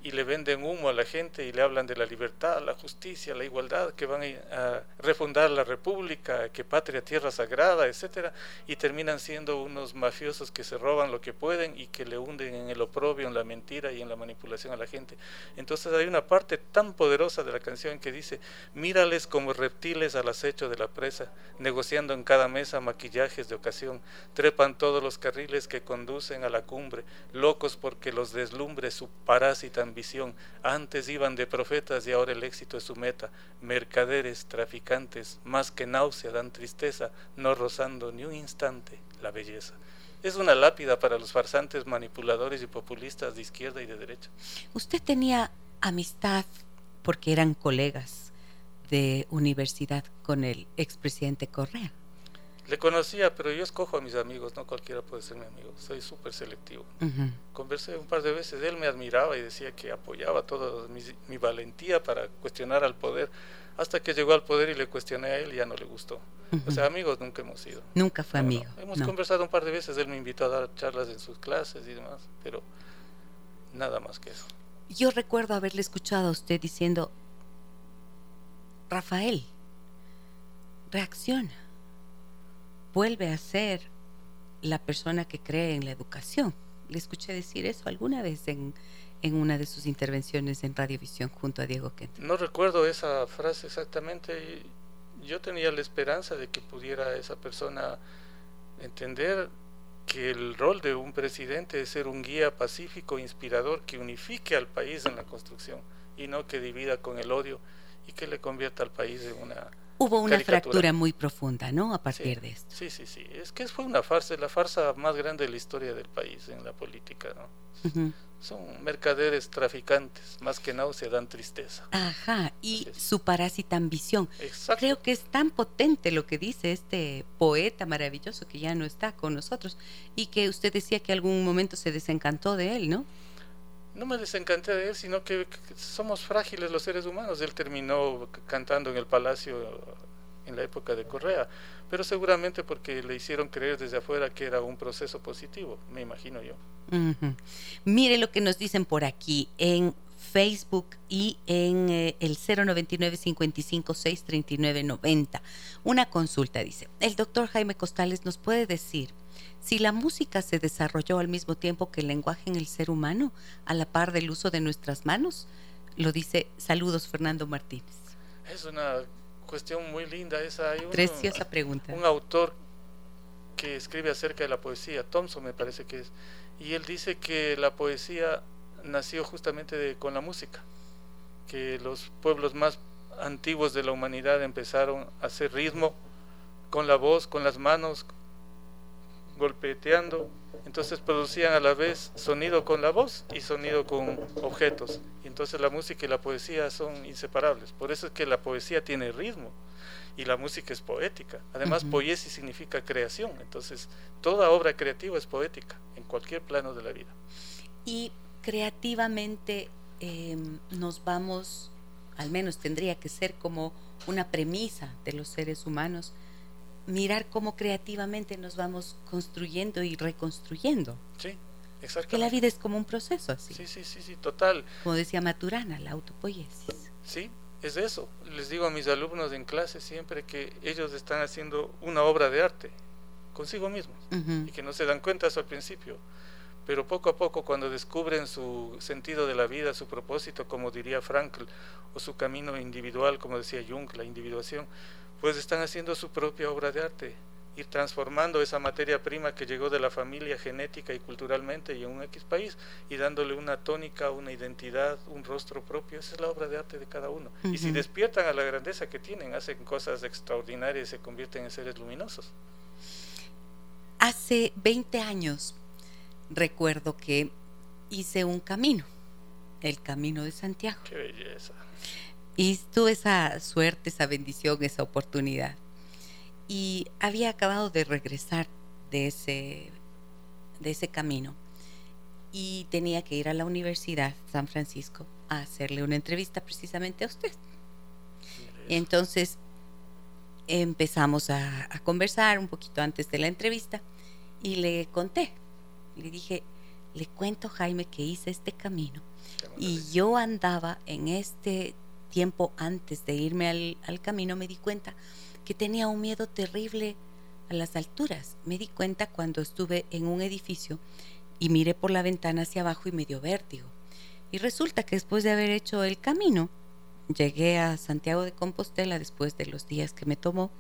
y le venden humo a la gente y le hablan de la libertad, la justicia, la igualdad, que van a refundar la república, que patria, tierra sagrada, etcétera, y terminan siendo unos mafiosos que se roban lo que pueden y que le hunden en el oprobio, en la mentira y en la manipulación a la gente. Entonces hay una parte tan poderosa de la canción que dice, mírales como reptiles al acecho de la presa, negociando en cada mesa maquillajes de ocasión, trepan todos los carriles que conducen a la cumbre, locos porque los deslumbre su parásita ambición. Antes iban de profetas y ahora el éxito es su meta. Mercaderes, traficantes, más que náusea dan tristeza, no rozando ni un instante la belleza. Es una lápida para los farsantes manipuladores y populistas de izquierda y de derecha. Usted tenía amistad porque eran colegas de universidad con el expresidente Correa. Le conocía, pero yo escojo a mis amigos, no cualquiera puede ser mi amigo, soy súper selectivo. Conversé un par de veces, él me admiraba y decía que apoyaba toda mi, valentía para cuestionar al poder, hasta que llegó al poder y le cuestioné a él y ya no le gustó. O sea, amigos nunca hemos sido. Nunca fue amigo. Hemos conversado un par de veces, él me invitó a dar charlas en sus clases y demás, pero nada más que eso. Yo recuerdo haberle escuchado a usted diciendo, Rafael, reacciona vuelve a ser la persona que cree en la educación. Le escuché decir eso alguna vez en, en una de sus intervenciones en Radiovisión junto a Diego Kent. No recuerdo esa frase exactamente. Yo tenía la esperanza de que pudiera esa persona entender que el rol de un presidente es ser un guía pacífico, inspirador, que unifique al país en la construcción y no que divida con el odio y que le convierta al país en una Hubo una fractura muy profunda, ¿no? A partir de esto. Sí, sí, sí. Es que fue una farsa, la farsa más grande de la historia del país en la política, ¿no? Son mercaderes traficantes, más que nada se dan tristeza. Ajá, y su parásita ambición. Exacto. Creo que es tan potente lo que dice este poeta maravilloso que ya no está con nosotros y que usted decía que algún momento se desencantó de él, ¿no? No me desencanté de él, sino que, somos frágiles los seres humanos. Él terminó cantando en el palacio en la época de Correa, pero seguramente porque le hicieron creer desde afuera que era un proceso positivo, me imagino yo. Mire lo que nos dicen por aquí en Facebook y en eh, el 099 55 639 90. Una consulta dice, el doctor Jaime Costales nos puede decir si la música se desarrolló al mismo tiempo que el lenguaje en el ser humano, a la par del uso de nuestras manos, lo dice Saludos Fernando Martínez. Es una cuestión muy linda esa. Hay Preciosa pregunta. Un autor que escribe acerca de la poesía, Thompson me parece que es, y él dice que la poesía nació justamente con la música, que los pueblos más antiguos de la humanidad empezaron a hacer ritmo con la voz, con las manos, golpeteando, entonces producían a la vez sonido con la voz y sonido con objetos. Y entonces la música y la poesía son inseparables. Por eso es que la poesía tiene ritmo y la música es poética. Además, poiesis significa creación. Entonces, toda obra creativa es poética en cualquier plano de la vida. Y creativamente em, nos vamos, al menos tendría que ser como una premisa de los seres humanos, mirar cómo creativamente nos vamos construyendo y reconstruyendo. Sí, exactamente. Que la vida es como un proceso así. Sí, sí, sí, sí, total. Como decía Maturana, la autopoiesis. Sí, es eso. Les digo a mis alumnos en clase siempre que ellos están haciendo una obra de arte consigo mismos y que no se dan cuenta eso al principio. Pero poco a poco, cuando descubren su sentido de la vida, su propósito, como diría Frankl, o su camino individual, como decía Jung, la individuación, pues están haciendo su propia obra de arte, ir transformando esa materia prima que llegó de la familia genética y culturalmente y en un X país y dándole una tónica, una identidad, un rostro propio. Esa es la obra de arte de cada uno. Y si despiertan a la grandeza que tienen, hacen cosas extraordinarias y se convierten en seres luminosos. Hace 20 años recuerdo que hice un camino, el Camino de Santiago. Qué belleza. Y tuve esa suerte, esa bendición, esa oportunidad. Y había acabado de regresar de ese, de ese camino y tenía que ir a la Universidad San Francisco a hacerle una entrevista precisamente a usted. entonces empezamos a, a, conversar un poquito antes de la entrevista y le conté, le dije, le cuento Jaime que hice este camino y yo andaba en este tiempo antes de irme al, camino me di cuenta que tenía un miedo terrible a las alturas. Me di cuenta cuando estuve en un edificio y miré por la ventana hacia abajo y me dio vértigo. Y resulta que después de haber hecho el camino, llegué a Santiago de Compostela después de los días que me tomó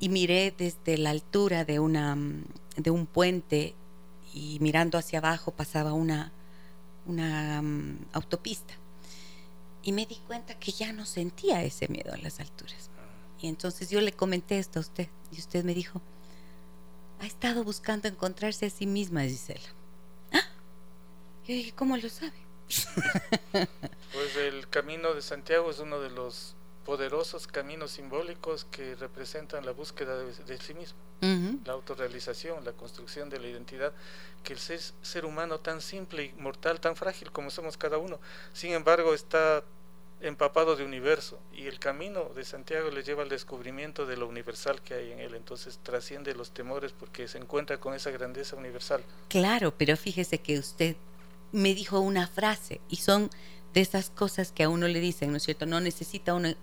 y miré desde la altura de una de un puente y mirando hacia abajo pasaba una una mm, autopista y me di cuenta que ya no sentía ese miedo a las alturas. Y entonces yo le comenté esto a usted y usted me dijo, ha estado buscando encontrarse a sí misma, Gisela. ¿Ah? Yo dije, ¿cómo lo sabe? pues el camino de Santiago es uno de los poderosos caminos simbólicos que representan la búsqueda de, sí mismo, la autorrealización, la construcción de la identidad, que el ser, ser humano tan simple y mortal, tan frágil como somos cada uno, sin embargo está empapado de universo y el camino de Santiago le lleva al descubrimiento de lo universal que hay en él, entonces trasciende los temores porque se encuentra con esa grandeza universal. Claro, pero fíjese que usted me dijo una frase y son de esas cosas que a uno le dicen, ¿no es cierto? No necesita una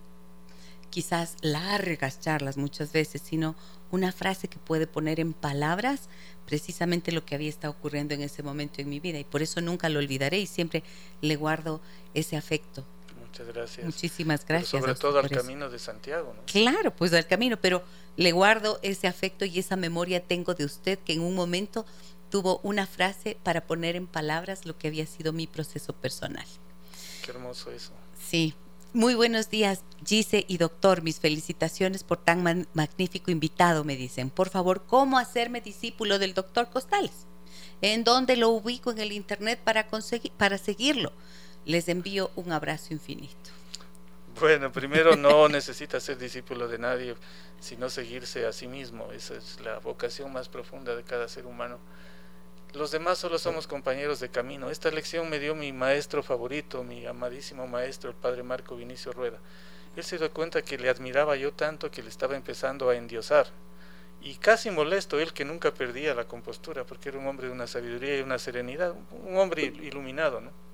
quizás largas charlas muchas veces, sino una frase que puede poner en palabras precisamente lo que había estado ocurriendo en ese momento en mi vida y por eso nunca lo olvidaré y siempre le guardo ese afecto. Muchas gracias. Muchísimas gracias. sobre todo al camino de Santiago, ¿no? Claro, pues al camino, pero le guardo ese afecto y esa memoria tengo de usted que en un momento tuvo una frase para poner en palabras lo que había sido mi proceso personal. Qué hermoso eso. Sí, muy buenos días, Gise y doctor. Mis felicitaciones por tan magnífico invitado, me dicen. Por favor, ¿cómo hacerme discípulo del doctor Costales? ¿En dónde lo ubico en el internet para, conseguir, para seguirlo? Les envío un abrazo infinito. Bueno, primero no necesita ser discípulo de nadie, sino seguirse a sí mismo. Esa es la vocación más profunda de cada ser humano. Los demás solo somos compañeros de camino. Esta lección me dio mi maestro favorito, mi amadísimo maestro, el padre Marco Vinicio Rueda. Él se dio cuenta que le admiraba yo tanto que le estaba empezando a endiosar. Y casi molesto él que nunca perdía la compostura, porque era un hombre de una sabiduría y una serenidad, un hombre iluminado, ¿no?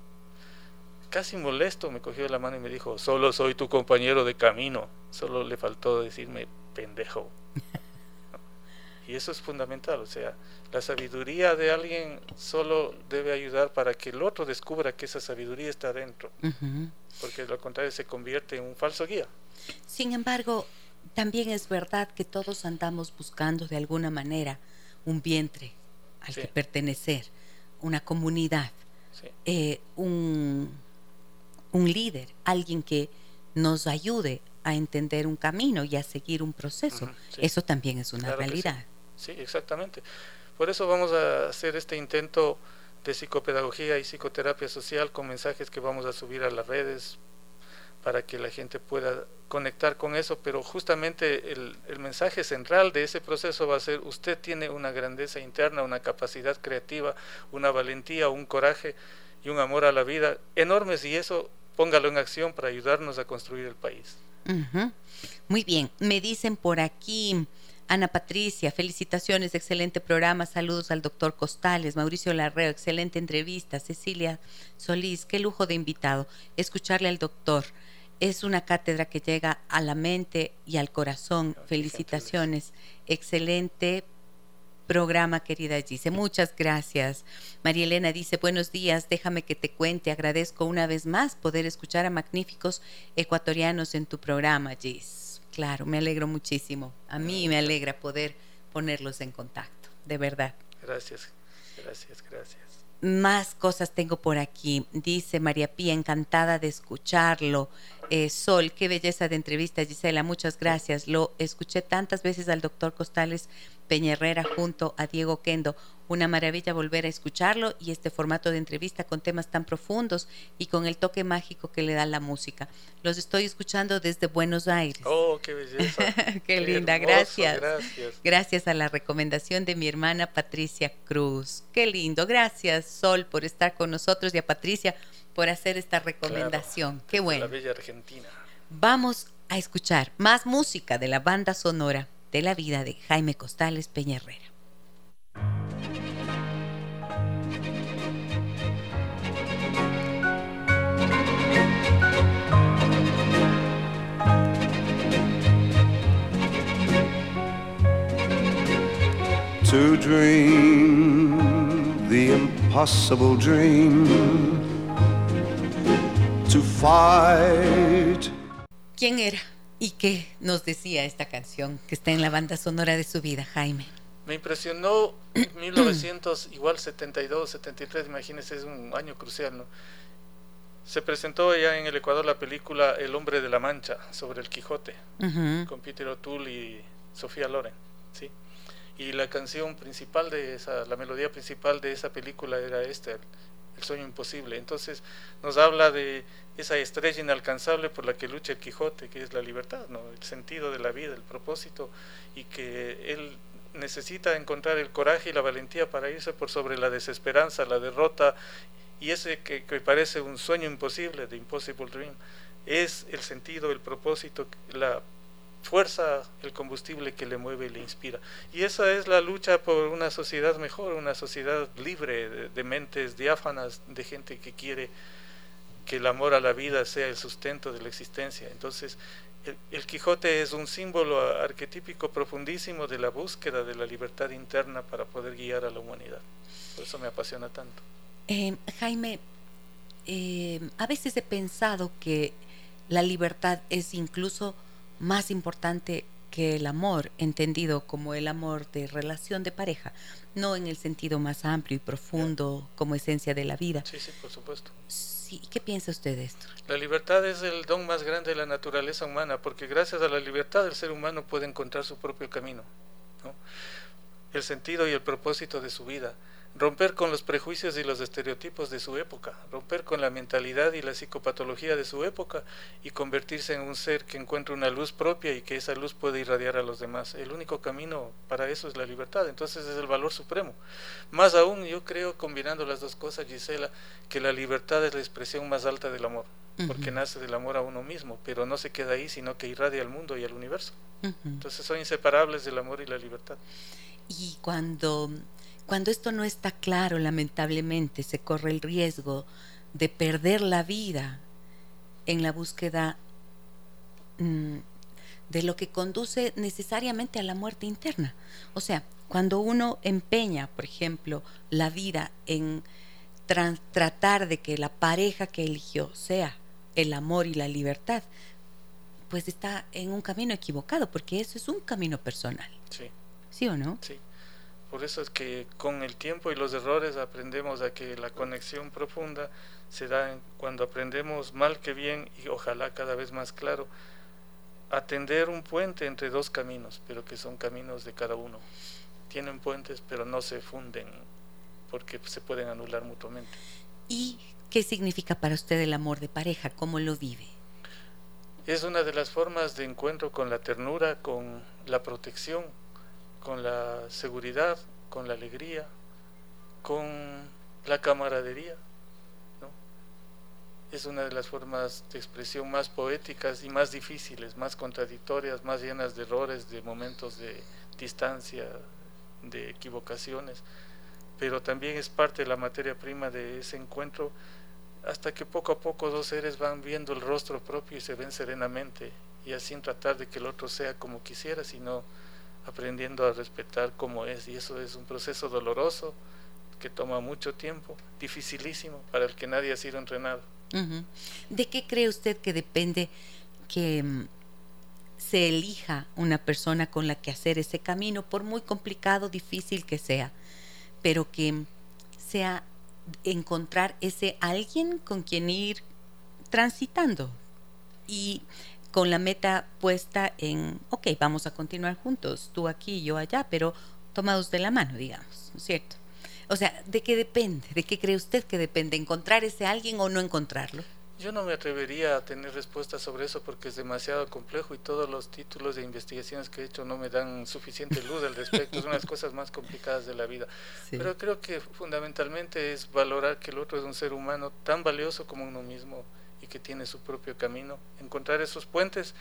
Casi molesto me cogió de la mano y me dijo, solo soy tu compañero de camino. Solo le faltó decirme pendejo. Y eso es fundamental, o sea, la sabiduría de alguien solo debe ayudar para que el otro descubra que esa sabiduría está dentro, porque de lo contrario se convierte en un falso guía. Sin embargo, también es verdad que todos andamos buscando de alguna manera un vientre al que pertenecer, una comunidad, eh, un, un líder, alguien que nos ayude a entender un camino y a seguir un proceso. Eso también es una realidad. Sí, exactamente. Por eso vamos a hacer este intento de psicopedagogía y psicoterapia social con mensajes que vamos a subir a las redes para que la gente pueda conectar con eso, pero justamente el, el, mensaje central de ese proceso va a ser usted tiene una grandeza interna, una capacidad creativa, una valentía, un coraje y un amor a la vida enormes y eso póngalo en acción para ayudarnos a construir el país. Muy bien, me dicen por aquí, Ana Patricia, felicitaciones, excelente programa. Saludos al doctor Costales, Mauricio Larreo, excelente entrevista. Cecilia Solís, qué lujo de invitado. Escucharle al doctor. Es una cátedra que llega a la mente y al corazón. Felicitaciones. Excelente programa, querida Gise. Muchas gracias. María Elena dice, buenos días, déjame que te cuente. Agradezco una vez más poder escuchar a magníficos ecuatorianos en tu programa, Gis. Claro, me alegro muchísimo. A mí me alegra poder ponerlos en contacto, de verdad. Gracias, gracias, gracias. Más cosas tengo por aquí. Dice María Pía, encantada de escucharlo. Eh, Sol, qué belleza de entrevista, Gisela, muchas gracias. Lo escuché tantas veces al doctor Costales Peñerrera junto a Diego Kendo. Una maravilla volver a escucharlo y este formato de entrevista con temas tan profundos y con el toque mágico que le da la música. Los estoy escuchando desde Buenos Aires. Oh, qué belleza. qué, linda, gracias. Gracias. Gracias a la recomendación de mi hermana Patricia Cruz. Qué lindo. Gracias, Sol, por estar con nosotros y a Patricia por hacer esta recomendación. qué bueno. La bella Argentina. Vamos a escuchar más música de la banda sonora de la vida de Jaime Costales Peña To dream the impossible dream, to fight. ¿Quién era? ¿Y qué nos decía esta canción que está en la banda sonora de su vida, Jaime? Me impresionó 1900, igual 72, 73, imagínense, es un año crucial, ¿no? Se presentó ya en el Ecuador la película El hombre de la Mancha sobre el Quijote, con Peter O'Toole y Sofía Loren, ¿sí? Y la canción principal de esa, la melodía principal de esa película era esta, el sueño imposible. Entonces nos habla de esa estrella inalcanzable por la que lucha el Quijote, que es la libertad, ¿no? el sentido de la vida, el propósito, y que él necesita encontrar el coraje y la valentía para irse por sobre la desesperanza, la derrota, y ese que, parece un sueño imposible, de Impossible Dream, es el sentido, el propósito, la fuerza, el combustible que le mueve y le inspira. Y esa es la lucha por una sociedad mejor, una sociedad libre de, mentes diáfanas, de gente que quiere que el amor a la vida sea el sustento de la existencia. Entonces, el, Quijote es un símbolo arquetípico profundísimo de la búsqueda de la libertad interna para poder guiar a la humanidad. Por eso me apasiona tanto. Eh, Jaime, eh, a veces he pensado que la libertad es incluso más importante que el amor, entendido como el amor de relación de pareja, no en el sentido más amplio y profundo como esencia de la vida. Sí, sí, por supuesto. ¿Qué piensa usted de esto? La libertad es el don más grande de la naturaleza humana, porque gracias a la libertad el ser humano puede encontrar su propio camino, el sentido y el propósito de su vida romper con los prejuicios y los estereotipos de su época, romper con la mentalidad y la psicopatología de su época y convertirse en un ser que encuentre una luz propia y que esa luz puede irradiar a los demás. El único camino para eso es la libertad, entonces es el valor supremo. Más aún, yo creo, combinando las dos cosas, Gisela, que la libertad es la expresión más alta del amor, porque nace del amor a uno mismo, pero no se queda ahí, sino que irradia al mundo y al universo. Entonces son inseparables el amor y la libertad. Y cuando cuando esto no está claro, lamentablemente, se corre el riesgo de perder la vida en la búsqueda mm, de lo que conduce necesariamente a la muerte interna. O sea, cuando uno empeña, por ejemplo, la vida en tratar de que la pareja que eligió sea el amor y la libertad, pues está en un camino equivocado, porque eso es un camino personal. Sí. ¿Sí o no? Sí. Por eso es que con el tiempo y los errores aprendemos a que la conexión profunda se da cuando aprendemos mal que bien y ojalá cada vez más claro atender un puente entre dos caminos, pero que son caminos de cada uno. Tienen puentes, pero no se funden porque se pueden anular mutuamente. ¿Y qué significa para usted el amor de pareja? ¿Cómo lo vive? Es una de las formas de encuentro con la ternura, con la protección, con la seguridad, con la alegría, con la camaradería. ¿no? Es una de las formas de expresión más poéticas y más difíciles, más contradictorias, más llenas de errores, de momentos de distancia, de equivocaciones, pero también es parte de la materia prima de ese encuentro hasta que poco a poco dos seres van viendo el rostro propio y se ven serenamente y así tratar de que el otro sea como quisiera, sino aprendiendo a respetar como es y eso es un proceso doloroso que toma mucho tiempo, dificilísimo para el que nadie ha sido entrenado. ¿De qué cree usted que depende que mm, se elija una persona con la que hacer ese camino, por muy complicado, difícil que sea, pero que sea encontrar ese alguien con quien ir transitando? Y con la meta puesta en, ok, vamos a continuar juntos, tú aquí, yo allá, pero tomados de la mano, digamos, ¿no es cierto? O sea, ¿de qué depende? ¿De qué cree usted que depende? ¿Encontrar ese alguien o no encontrarlo? Yo no me atrevería a tener respuestas sobre eso porque es demasiado complejo y todos los títulos de investigaciones que he hecho no me dan suficiente luz al respecto. es una de las cosas más complicadas de la vida. Pero creo que fundamentalmente es valorar que el otro es un ser humano tan valioso como uno mismo y que tiene su propio camino, encontrar esos puentes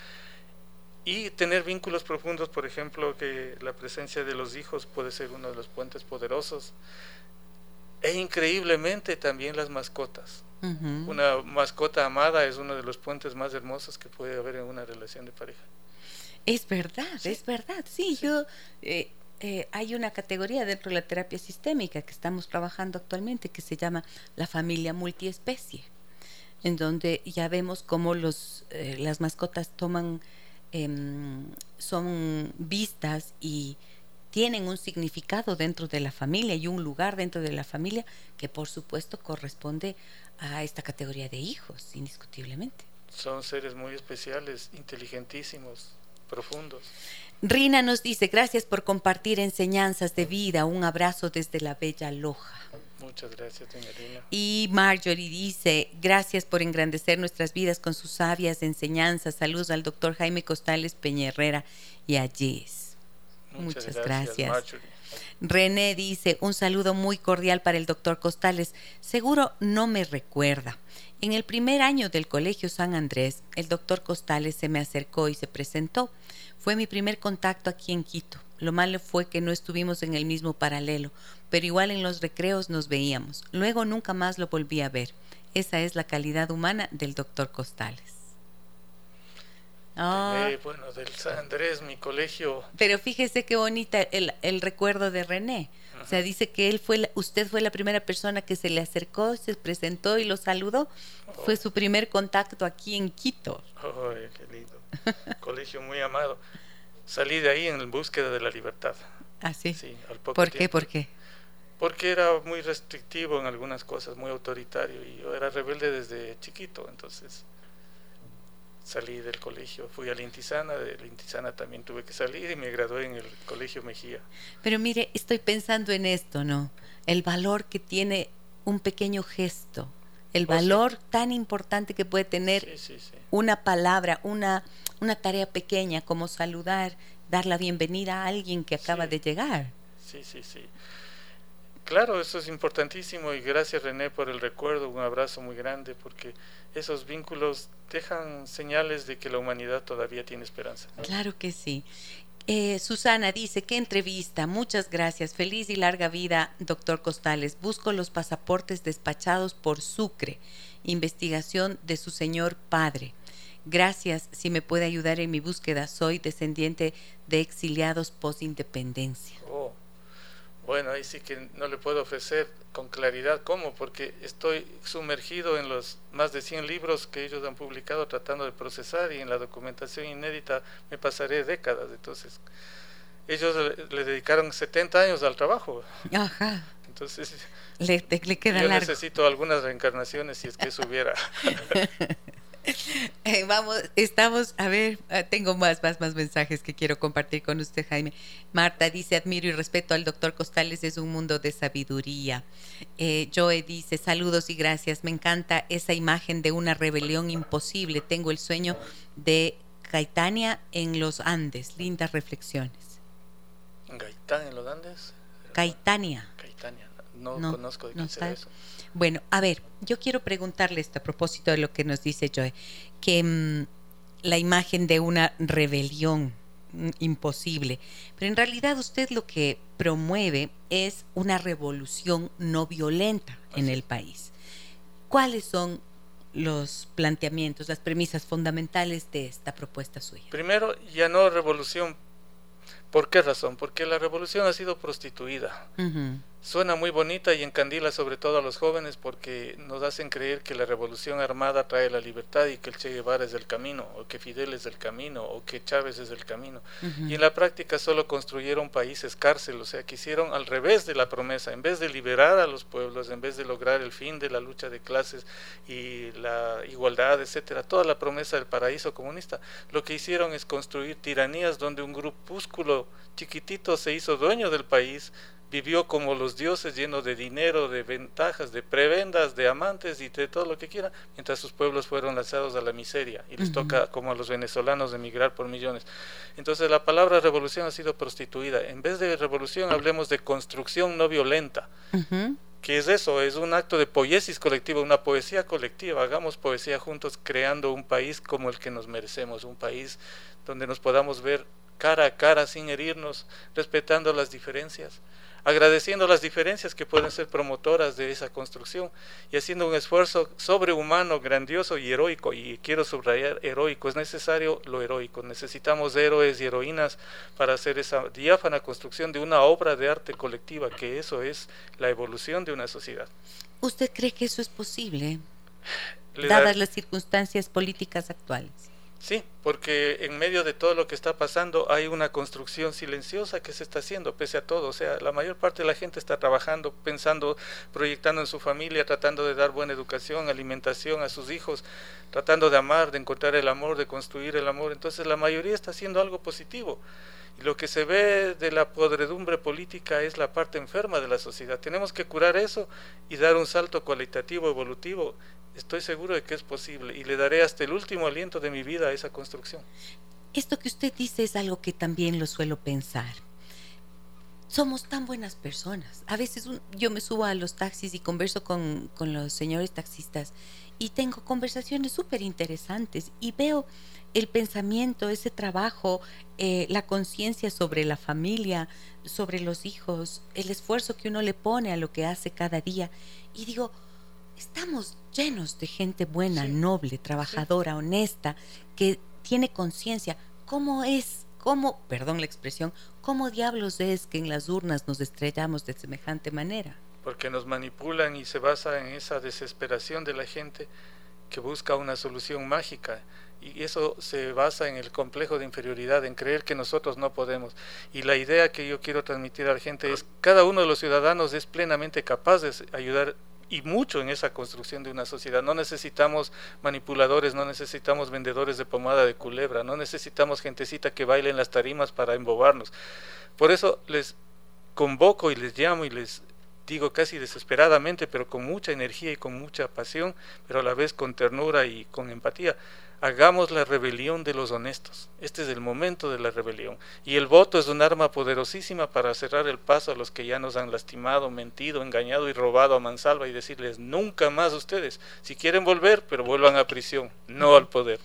y tener vínculos profundos, por ejemplo, que la presencia de los hijos puede ser uno de los puentes poderosos, e increíblemente también las mascotas. Una mascota amada es uno de los puentes más hermosos que puede haber en una relación de pareja. Es verdad, es verdad. Sí, yo eh, eh, hay una categoría dentro de la terapia sistémica que estamos trabajando actualmente que se llama la familia multiespecie en donde ya vemos cómo los, eh, las mascotas toman, em, son vistas y tienen un significado dentro de la familia y un lugar dentro de la familia que por supuesto corresponde a esta categoría de hijos, indiscutiblemente. Son seres muy especiales, inteligentísimos, profundos. Rina nos dice, gracias por compartir enseñanzas de vida, un abrazo desde la bella Loja. Muchas gracias, doña Rina. Y Marjorie dice, gracias por engrandecer nuestras vidas con sus sabias enseñanzas. Saludos al doctor Jaime Costales Peñerrera y a Jess. Muchas, gracias. Marjorie. René dice, un saludo muy cordial para el doctor Costales. Seguro no me recuerda. En el primer año del Colegio San Andrés, el doctor Costales se me acercó y se presentó. Fue mi primer contacto aquí en Quito. Lo malo fue que no estuvimos en el mismo paralelo, pero igual en los recreos nos veíamos. Luego nunca más lo volví a ver. Esa es la calidad humana del doctor Costales. Eh, bueno, del San Andrés, mi colegio, pero fíjese qué bonita el, el recuerdo de René. O sea, dice que él fue, la- usted fue la primera persona que se le acercó, se presentó y lo saludó. Fue su primer contacto aquí en Quito. Ay, qué lindo. Colegio muy amado. Salí de ahí en búsqueda de la libertad. Así. Sí, al poco ¿Por qué? ¿Por qué? Porque era muy restrictivo en algunas cosas, muy autoritario y yo era rebelde desde chiquito, entonces salí del colegio, fui a la Intisana, de la Intisana también tuve que salir y me gradué en el Colegio Mejía. Pero mire, estoy pensando en esto, ¿no? El valor que tiene un pequeño gesto, el Oh, sí. valor tan importante que puede tener Sí, sí, sí. una palabra, una, una tarea pequeña como saludar, dar la bienvenida a alguien que acaba de llegar. Sí, sí, sí. Claro, eso es importantísimo y gracias René por el recuerdo, un abrazo muy grande porque esos vínculos dejan señales de que la humanidad todavía tiene esperanza. Claro que sí. Eh, Susana dice, qué entrevista, muchas gracias, feliz y larga vida, doctor Costales. Busco los pasaportes despachados por Sucre, investigación de su señor padre. Gracias, si me puede ayudar en mi búsqueda, soy descendiente de exiliados post-independencia. Oh, bueno, ahí sí que no le puedo ofrecer con claridad cómo, porque estoy sumergido en los más de 100 libros que ellos han publicado tratando de procesar y en la documentación inédita me pasaré décadas. Entonces, ellos le, le dedicaron 70 años al trabajo. Ajá, Entonces, le, le queda yo largo. necesito algunas reencarnaciones si es que eso hubiera. Eh, vamos, estamos, a ver, eh, tengo más, más, más mensajes que quiero compartir con usted, Jaime. Marta dice, admiro y respeto al doctor Costales, es un mundo de sabiduría. Eh, Joe dice, saludos y gracias, me encanta esa imagen de una rebelión imposible. Tengo el sueño de Caitania en los Andes, lindas reflexiones. Gaitán en los Andes. Caitania. Caitania. No, No, conozco de no será eso. Bueno, a ver, yo quiero preguntarle esto a propósito de lo que nos dice Joe, que mm, la imagen de una rebelión mm, imposible, pero en realidad usted lo que promueve es una revolución no violenta en el país. ¿Cuáles son los planteamientos, las premisas fundamentales de esta propuesta suya? Primero, ya no revolución. ¿Por qué razón? Porque la revolución ha sido prostituida. Ujú, Suena muy bonita y encandila sobre todo a los jóvenes porque nos hacen creer que la revolución armada trae la libertad y que el Che Guevara es el camino, o que Fidel es el camino, o que Chávez es el camino. Y en la práctica solo construyeron países cárcel, o sea, que hicieron al revés de la promesa, en vez de liberar a los pueblos, en vez de lograr el fin de la lucha de clases y la igualdad, etcétera, toda la promesa del paraíso comunista, lo que hicieron es construir tiranías donde un grupúsculo chiquitito se hizo dueño del país, vivió como los dioses lleno de dinero, de ventajas, de prebendas, de amantes y de todo lo que quiera, mientras sus pueblos fueron lanzados a la miseria y les toca como a los venezolanos emigrar por millones. Entonces la palabra revolución ha sido prostituida. En vez de revolución hablemos de construcción no violenta. Ujú. ¿Qué es eso? Es un acto de poiesis colectiva, una poesía colectiva. Hagamos poesía juntos creando un país como el que nos merecemos, un país donde nos podamos ver cara a cara sin herirnos, respetando las diferencias, agradeciendo las diferencias que pueden ser promotoras de esa construcción y haciendo un esfuerzo sobrehumano, grandioso y heroico. Y quiero subrayar heroico, es necesario lo heroico. Necesitamos héroes y heroínas para hacer esa diáfana construcción de una obra de arte colectiva, que eso es la evolución de una sociedad. ¿Usted cree que eso es posible, Le da- dadas las circunstancias políticas actuales? Sí, porque en medio de todo lo que está pasando hay una construcción silenciosa que se está haciendo, pese a todo. O sea, la mayor parte de la gente está trabajando, pensando, proyectando en su familia, tratando de dar buena educación, alimentación a sus hijos, tratando de amar, de encontrar el amor, de construir el amor. Entonces la mayoría está haciendo algo positivo. Y lo que se ve de la podredumbre política es la parte enferma de la sociedad. Tenemos que curar eso y dar un salto cualitativo, evolutivo estoy seguro de que es posible y le daré hasta el último aliento de mi vida a esa construcción. Esto que usted dice es algo que también lo suelo pensar. Somos tan buenas personas. A veces yo me subo a los taxis y converso con, con los señores taxistas y tengo conversaciones súper interesantes y veo el pensamiento, ese trabajo, eh, la conciencia sobre la familia, sobre los hijos, el esfuerzo que uno le pone a lo que hace cada día. Y digo, estamos llenos de gente buena, noble, trabajadora, honesta, que tiene conciencia. ¿Cómo es, cómo, perdón la expresión, cómo diablos es que en las urnas nos estrellamos de semejante manera? Porque nos manipulan y se basa en esa desesperación de la gente que busca una solución mágica y eso se basa en el complejo de inferioridad, en creer que nosotros no podemos. Y la idea que yo quiero transmitir a la gente es, cada uno de los ciudadanos es plenamente capaz de ayudar y mucho en esa construcción de una sociedad. No necesitamos manipuladores, no necesitamos vendedores de pomada de culebra, no necesitamos gentecita que baile en las tarimas para embobarnos. Por eso les convoco y les llamo y les digo casi desesperadamente, pero con mucha energía y con mucha pasión, pero a la vez con ternura y con empatía hagamos la rebelión de los honestos. Este es el momento de la rebelión. Y el voto es un arma poderosísima para cerrar el paso a los que ya nos han lastimado, mentido, engañado y robado a mansalva y decirles nunca más ustedes. Si quieren volver, pero vuelvan a prisión, no al poder.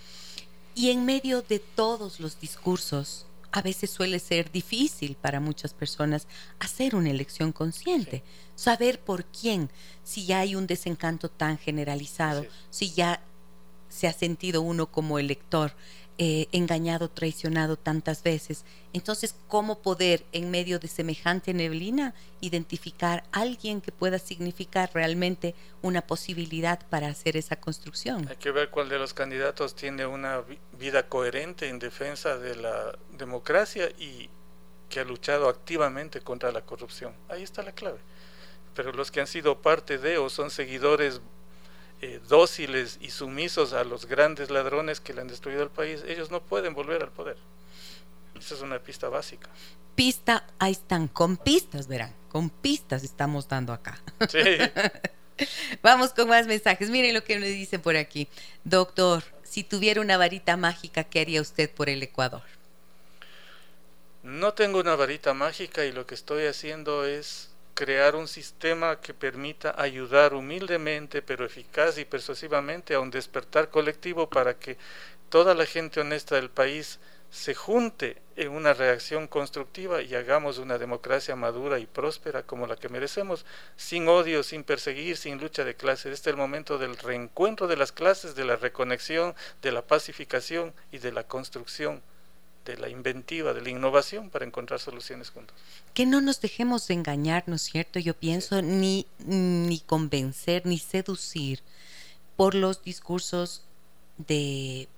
Y en medio de todos los discursos, a veces suele ser difícil para muchas personas hacer una elección consciente, saber por quién, si ya hay un desencanto tan generalizado, si ya se ha sentido uno como elector eh, engañado, traicionado tantas veces. Entonces, ¿cómo poder en medio de semejante neblina identificar a alguien que pueda significar realmente una posibilidad para hacer esa construcción? Hay que ver cuál de los candidatos tiene una vida coherente en defensa de la democracia y que ha luchado activamente contra la corrupción. Ahí está la clave. Pero los que han sido parte de o son seguidores eh, dóciles y sumisos a los grandes ladrones que le han destruido el país, ellos no pueden volver al poder. Esa es una pista básica. Pista, ahí están, con pistas, verán, con pistas estamos dando acá. Sí. Vamos con más mensajes. Miren lo que nos dicen por aquí. Doctor, si tuviera una varita mágica, ¿qué haría usted por el Ecuador? No tengo una varita mágica y lo que estoy haciendo es crear un sistema que permita ayudar humildemente, pero eficaz y persuasivamente a un despertar colectivo para que toda la gente honesta del país se junte en una reacción constructiva y hagamos una democracia madura y próspera como la que merecemos, sin odio, sin perseguir, sin lucha de clases. Este es el momento del reencuentro de las clases, de la reconexión, de la pacificación y de la construcción de la inventiva, de la innovación para encontrar soluciones juntos. Que no nos dejemos de engañar, ¿no es cierto? Yo pienso ni, ni convencer, ni seducir por los discursos de,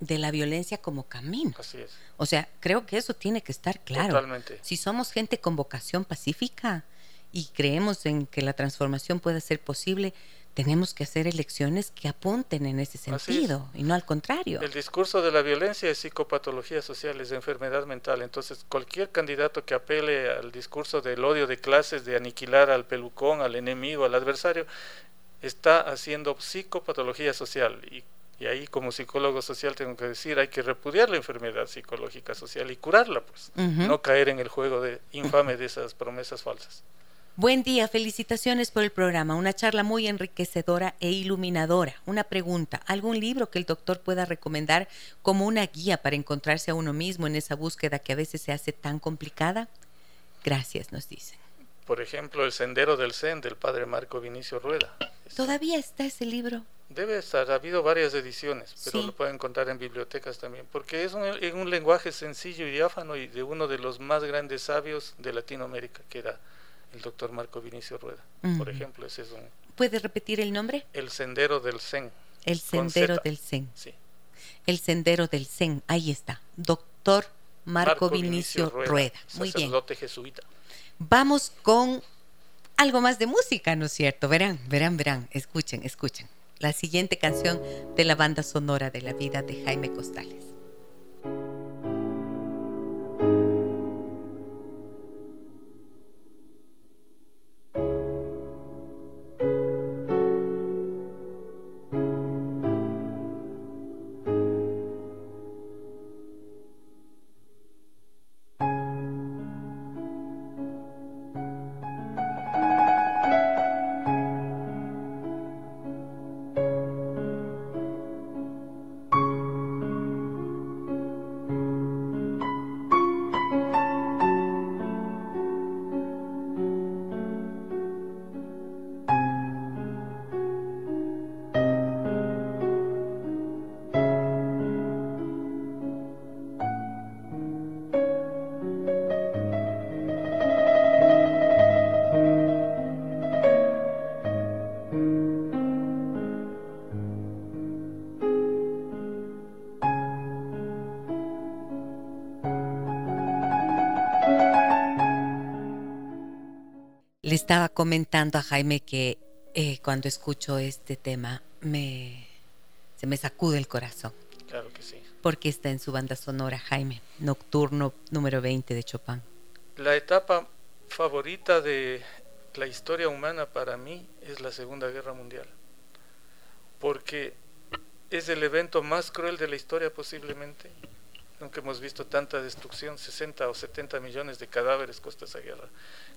de la violencia como camino. Así es. O sea, creo que eso tiene que estar claro. Totalmente. Si somos gente con vocación pacífica y creemos en que la transformación puede ser posible, tenemos que hacer elecciones que apunten en ese sentido y no al contrario. El discurso de la violencia es psicopatología social, es enfermedad mental. Entonces, cualquier candidato que apele al discurso del odio de clases, de aniquilar al pelucón, al enemigo, al adversario, está haciendo psicopatología social. Y, ahí, como psicólogo social, tengo que decir, hay que repudiar la enfermedad psicológica social y curarla, pues. No caer en el juego de infame de esas promesas falsas. Buen día, felicitaciones por el programa, una charla muy enriquecedora e iluminadora. Una pregunta, ¿algún libro que el doctor pueda recomendar como una guía para encontrarse a uno mismo en esa búsqueda que a veces se hace tan complicada? Gracias, nos dicen. Por ejemplo, El Sendero del Zen del padre Marco Vinicio Rueda. ¿Todavía está ese libro? Debe estar, ha habido varias ediciones, pero lo pueden encontrar en bibliotecas también, porque es un, en un lenguaje sencillo y diáfano y de uno de los más grandes sabios de Latinoamérica, que era el doctor Marco Vinicio Rueda, por ejemplo. Ese es un, ¿Puede repetir el nombre? El Sendero del Zen. El Sendero del Zen. Sí. El Sendero del Zen, ahí está. Doctor Marco, Vinicio, Rueda. Muy bien. jesuita. Vamos con algo más de música, ¿no es cierto? Verán, verán, verán. Escuchen, escuchen. La siguiente canción de la banda sonora de la vida de Jaime Costales. Comentando a Jaime que eh, cuando escucho este tema me, se me sacude el corazón. Claro que sí. Porque está en su banda sonora, Jaime, Nocturno número 20 de Chopin. La etapa favorita de la historia humana para mí es la Segunda Guerra Mundial. Porque es el evento más cruel de la historia posiblemente Nunca hemos visto tanta destrucción, 60 o 70 millones de cadáveres costó esa guerra,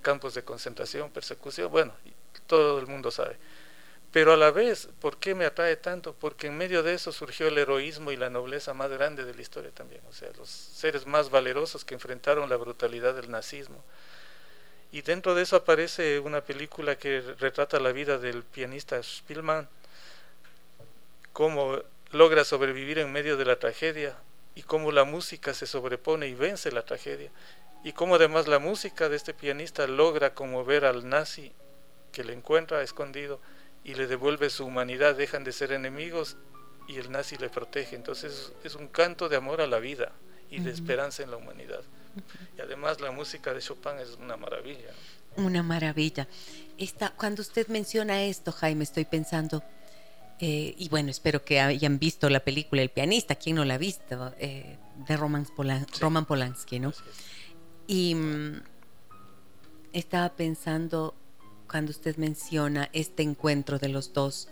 campos de concentración, persecución, bueno, todo el mundo sabe. Pero a la vez, ¿por qué me atrae tanto? Porque en medio de eso surgió el heroísmo y la nobleza más grande de la historia también, o sea, los seres más valerosos que enfrentaron la brutalidad del nazismo. Y dentro de eso aparece una película que retrata la vida del pianista Spielmann, cómo logra sobrevivir en medio de la tragedia, y cómo la música se sobrepone y vence la tragedia, y cómo además la música de este pianista logra conmover al nazi que le encuentra escondido y le devuelve su humanidad, dejan de ser enemigos y el nazi le protege. Entonces es un canto de amor a la vida y de esperanza en la humanidad. Y además la música de Chopin es una maravilla. Una maravilla. Esta, cuando usted menciona esto, Jaime, estoy pensando, eh, y bueno, espero que hayan visto la película El pianista, ¿quién no la ha visto? Eh, de Roman, Polanski, ¿no? Y mm, estaba pensando cuando usted menciona este encuentro de los dos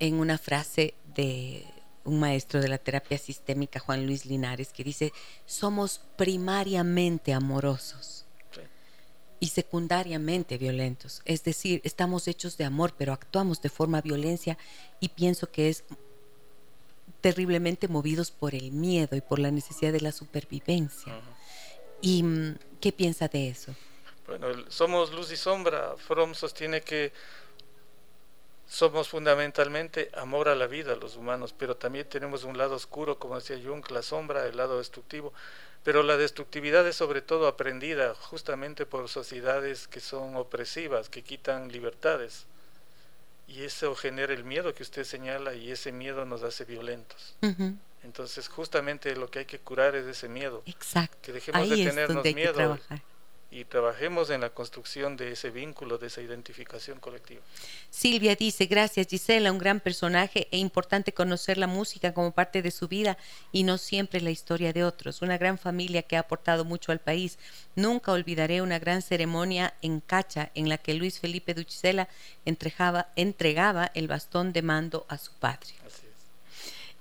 en una frase de un maestro de la terapia sistémica, Juan Luis Linares, que dice, somos primariamente amorosos y secundariamente violentos. Es decir, estamos hechos de amor, pero actuamos de forma violencia y pienso que es terriblemente movidos por el miedo y por la necesidad de la supervivencia. ¿Y mm, qué piensa de eso? Bueno, somos luz y sombra. Fromm sostiene que somos fundamentalmente amor a la vida los humanos, pero también tenemos un lado oscuro, como decía Jung, la sombra, el lado destructivo. Pero la destructividad es sobre todo aprendida justamente por sociedades que son opresivas, que quitan libertades. Y eso genera el miedo que usted señala y ese miedo nos hace violentos. Entonces justamente lo que hay que curar es ese miedo. Exacto. Que dejemos de tenernos miedo y trabajemos en la construcción de ese vínculo, de esa identificación colectiva. Silvia dice, gracias Gisela, un gran personaje e importante conocer la música como parte de su vida y no siempre la historia de otros. Una gran familia que ha aportado mucho al país. Nunca olvidaré una gran ceremonia en Cacha en la que Luis Felipe Duchisela entregaba, entregaba el bastón de mando a su padre.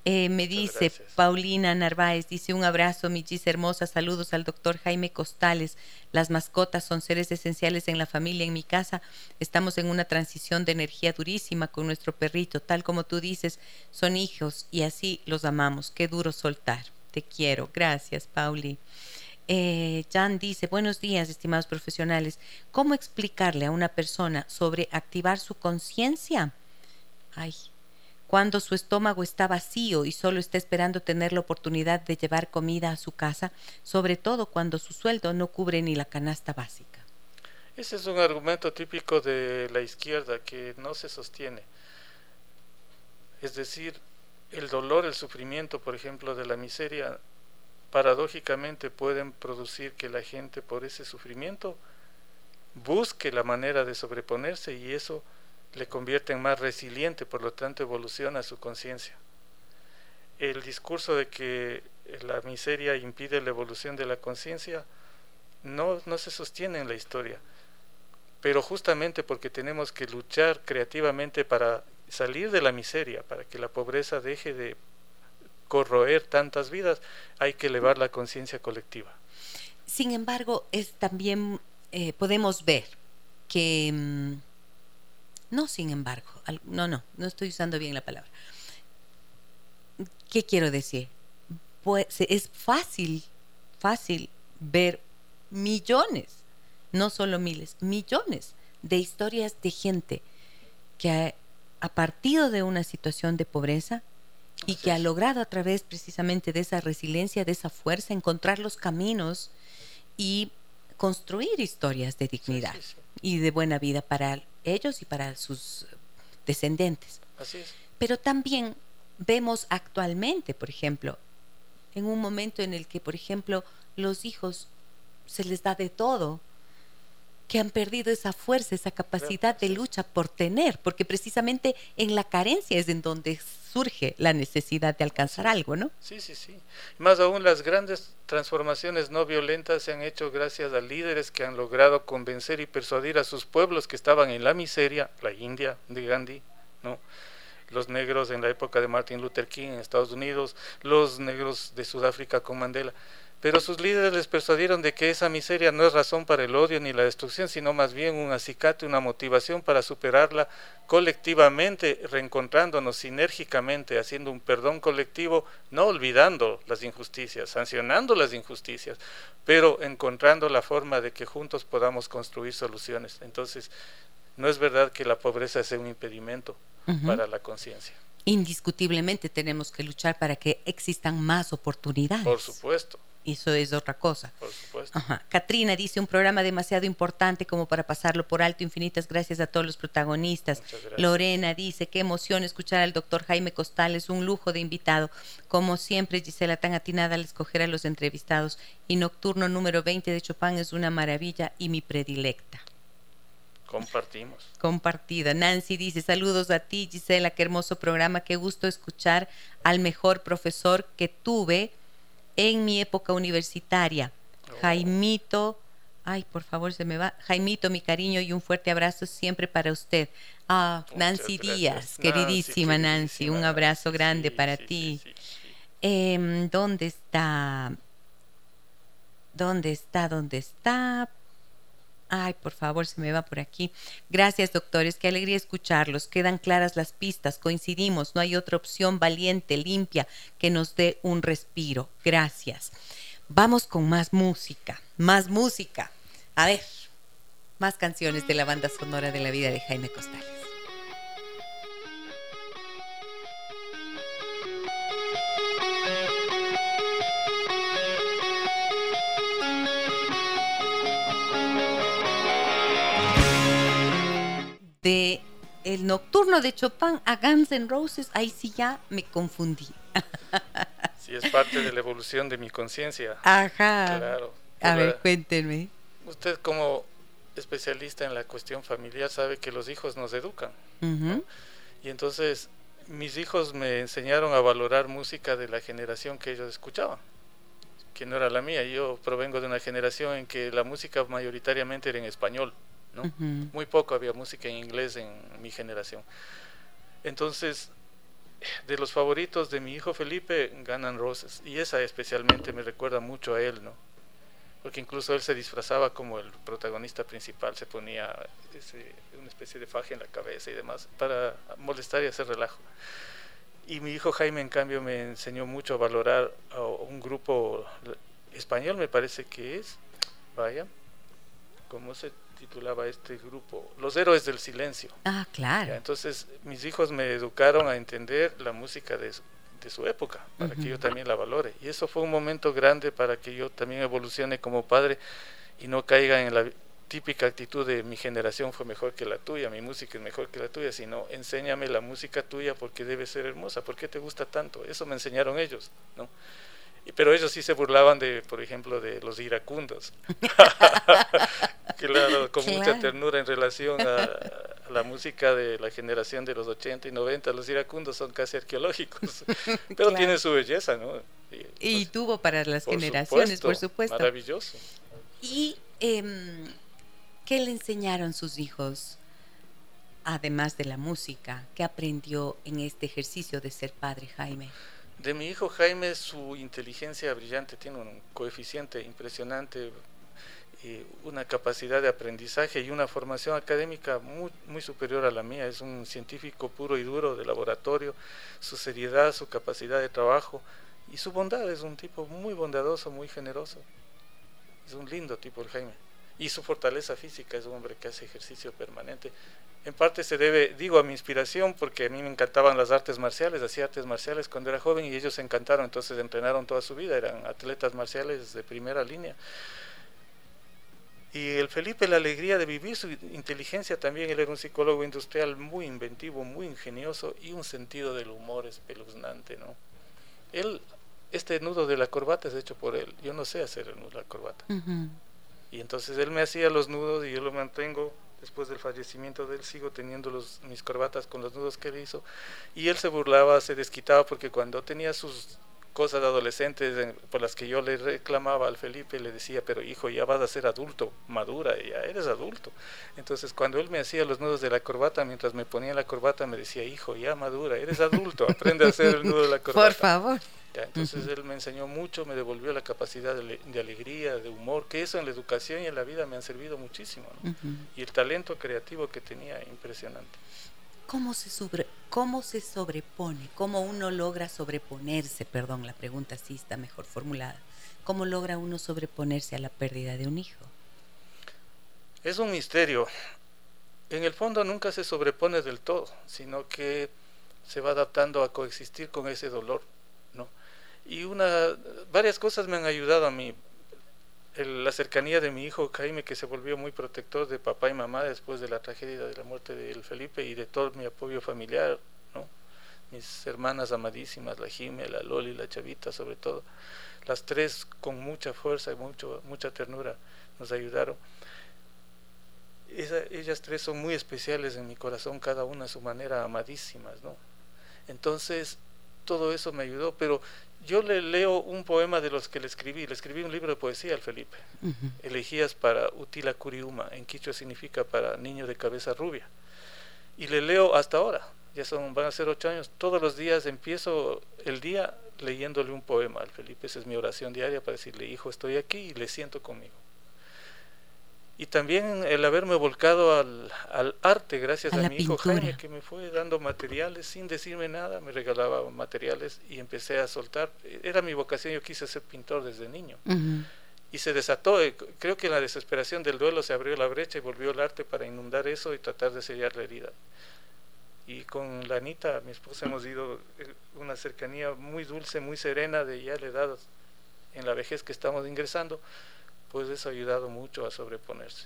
Eh, me dice Paulina Narváez, dice un abrazo, mi Gis hermosa, saludos al doctor Jaime Costales. Las mascotas son seres esenciales en la familia, en mi casa. Estamos en una transición de energía durísima con nuestro perrito, tal como tú dices, son hijos y así los amamos. Qué duro soltar. Te quiero. Gracias, Pauli. Eh, Jan dice, buenos días, estimados profesionales. ¿Cómo explicarle a una persona sobre activar su conciencia? Ay, cuando su estómago está vacío y solo está esperando tener la oportunidad de llevar comida a su casa, sobre todo cuando su sueldo no cubre ni la canasta básica. Ese es un argumento típico de la izquierda que no se sostiene. Es decir, el dolor, el sufrimiento, por ejemplo, de la miseria, paradójicamente pueden producir que la gente por ese sufrimiento busque la manera de sobreponerse y eso le convierte en más resiliente, por lo tanto evoluciona su conciencia. El discurso de que la miseria impide la evolución de la conciencia no, no se sostiene en la historia, pero justamente porque tenemos que luchar creativamente para salir de la miseria, para que la pobreza deje de corroer tantas vidas, hay que elevar la conciencia colectiva. Sin embargo, es también eh, podemos ver que mm, no, sin embargo, no, no, no estoy usando bien la palabra. ¿Qué quiero decir? Pues es fácil, fácil ver millones, no solo miles, millones de historias de gente que ha, partido de una situación de pobreza y que ha logrado a través precisamente de esa resiliencia, de esa fuerza, encontrar los caminos y construir historias de dignidad y de buena vida para ellos y para sus descendientes. Pero también vemos actualmente, por ejemplo, en un momento en el que, por ejemplo, los hijos se les da de todo, que han perdido esa fuerza, esa capacidad de lucha por tener, porque precisamente en la carencia es en donde surge la necesidad de alcanzar algo, ¿no? Sí, sí, sí. Más aún las grandes transformaciones no violentas se han hecho gracias a líderes que han logrado convencer y persuadir a sus pueblos que estaban en la miseria, la India de Gandhi, ¿no? Los negros en la época de Martin Luther King en Estados Unidos, los negros de Sudáfrica con Mandela pero sus líderes les persuadieron de que esa miseria no es razón para el odio ni la destrucción, sino más bien un acicate, una motivación para superarla colectivamente, reencontrándonos sinérgicamente, haciendo un perdón colectivo, no olvidando las injusticias, sancionando las injusticias, pero encontrando la forma de que juntos podamos construir soluciones. Entonces, no es verdad que la pobreza sea un impedimento para la conciencia. Indiscutiblemente tenemos que luchar para que existan más oportunidades. Por supuesto eso es otra cosa. Por supuesto. Katrina dice un programa demasiado importante como para pasarlo por alto. Infinitas gracias a todos los protagonistas. Lorena dice, qué emoción escuchar al doctor Jaime Costales, un lujo de invitado. Como siempre, Gisela, tan atinada al escoger a los entrevistados. Y Nocturno número 20 de Chopin es una maravilla y mi predilecta. Compartimos. Compartida. Nancy dice, saludos a ti, Gisela, qué hermoso programa, qué gusto escuchar al mejor profesor que tuve en mi época universitaria. Oh. Jaimito, ay, por favor, se me va. Jaimito, mi cariño y un fuerte abrazo siempre para usted. Ah, Nancy Díaz, queridísima Nancy, un abrazo grande para ti. Em, ¿Dónde está? ¿Dónde está? ¿Dónde está? Ay, por favor, se me va por aquí. Gracias, doctores. Qué alegría escucharlos. Quedan claras las pistas. Coincidimos. No hay otra opción valiente, limpia, que nos dé un respiro. Gracias. Vamos con más música. Más música. A ver, más canciones de la banda sonora de la vida de Jaime Costales. De el nocturno de Chopin a Guns N' Roses, ahí sí ya me confundí. Sí, es parte de la evolución de mi conciencia. Ajá. Claro. A ver, cuéntenme. Usted como especialista en la cuestión familiar sabe que los hijos nos educan. Y entonces mis hijos me enseñaron a valorar música de la generación que ellos escuchaban, que no era la mía. Yo provengo de una generación en que la música mayoritariamente era en español. Muy poco había música en inglés en mi generación. Entonces, de los favoritos de mi hijo Felipe, ganan Roses. Y esa especialmente me recuerda mucho a él, ¿no? Porque incluso él se disfrazaba como el protagonista principal, se ponía una especie de faja en la cabeza y demás, para molestar y hacer relajo. Y mi hijo Jaime, en cambio, me enseñó mucho a valorar a un grupo español, me parece que es, vaya, ¿cómo se titulaba este grupo, Los Héroes del Silencio. Ah, claro. entonces mis hijos me educaron a entender la música de, de su época, para que yo también la valore. Y eso fue un momento grande para que yo también evolucione como padre y no caiga en la típica actitud de mi generación fue mejor que la tuya, mi música es mejor que la tuya, sino enséñame la música tuya porque debe ser hermosa, ¿por qué te gusta tanto? Eso me enseñaron ellos, ¿no? Pero ellos sí se burlaban de, por ejemplo, de los iracundos. claro, con mucha ternura en relación a, la música de la generación de los 80 y 90. Los iracundos son casi arqueológicos, pero tienen su belleza, ¿no? Y, pues, tuvo para las generaciones, por supuesto. Maravilloso. ¿Y em, qué le enseñaron sus hijos? Además de la música, ¿qué aprendió en este ejercicio de ser padre Jaime? De mi hijo Jaime, su inteligencia brillante tiene un coeficiente impresionante, y una capacidad de aprendizaje y una formación académica muy, muy superior a la mía. Es un científico puro y duro de laboratorio, su seriedad, su capacidad de trabajo y su bondad. Es un tipo muy bondadoso, muy generoso. Es un lindo tipo el Jaime. Y su fortaleza física, es un hombre que hace ejercicio permanente en parte se debe, digo, a mi inspiración, porque a mí me encantaban las artes marciales, hacía artes marciales cuando era joven y ellos se encantaron, entonces entrenaron toda su vida, eran atletas marciales de primera línea. Y el Felipe, la alegría de vivir su inteligencia también, él era un psicólogo industrial muy inventivo, muy ingenioso y un sentido del humor espeluznante, ¿no? Él, este nudo de la corbata es hecho por él, yo no sé hacer el nudo de la corbata. Y entonces él me hacía los nudos y yo lo mantengo después del fallecimiento de él, sigo teniendo los, mis corbatas con los nudos que él hizo. Y él se burlaba, se desquitaba, porque cuando tenía sus cosas adolescentes por las que yo le reclamaba al Felipe, le decía, pero hijo, ya vas a ser adulto, madura, ya eres adulto. Entonces, cuando él me hacía los nudos de la corbata, mientras me ponía la corbata, me decía, hijo, ya madura, eres adulto, aprende a hacer el nudo de la corbata. Por favor entonces él me enseñó mucho, me devolvió la capacidad de, alegría, de humor, que eso en la educación y en la vida me han servido muchísimo. Y el talento creativo que tenía, impresionante. ¿Cómo se, sobre, ¿Cómo se sobrepone? ¿Cómo uno logra sobreponerse? Perdón, la pregunta sí está mejor formulada. ¿Cómo logra uno sobreponerse a la pérdida de un hijo? Es un misterio. En el fondo nunca se sobrepone del todo, sino que se va adaptando a coexistir con ese dolor y una, varias cosas me han ayudado a mí. la cercanía de mi hijo Jaime, que se volvió muy protector de papá y mamá después de la tragedia de la muerte de Felipe y de todo mi apoyo familiar, ¿no? mis hermanas amadísimas, la Jime, la Loli, la Chavita sobre todo, las tres con mucha fuerza y mucho, mucha ternura nos ayudaron. ellas tres son muy especiales en mi corazón, cada una a su manera, amadísimas, ¿no? Entonces, todo eso me ayudó, pero yo le leo un poema de los que le escribí, le escribí un libro de poesía al Felipe, Elegías para Utila Curiuma, en quichua significa para niño de cabeza rubia, y le leo hasta ahora, ya son, van a ser ocho años, todos los días empiezo el día leyéndole un poema al Felipe, esa es mi oración diaria para decirle, hijo, estoy aquí y le siento conmigo y también el haberme volcado al, al arte gracias a, mi hijo Jaime que me fue dando materiales sin decirme nada, me regalaba materiales y empecé a soltar. Era mi vocación, yo quise ser pintor desde niño. Y se desató, eh, creo que en la desesperación del duelo se abrió la brecha y volvió el arte para inundar eso y tratar de sellar la herida. Y con la Anita, mi esposa, hemos ido eh, una cercanía muy dulce, muy serena de ya la edad en la vejez que estamos ingresando pues eso ha ayudado mucho a sobreponerse.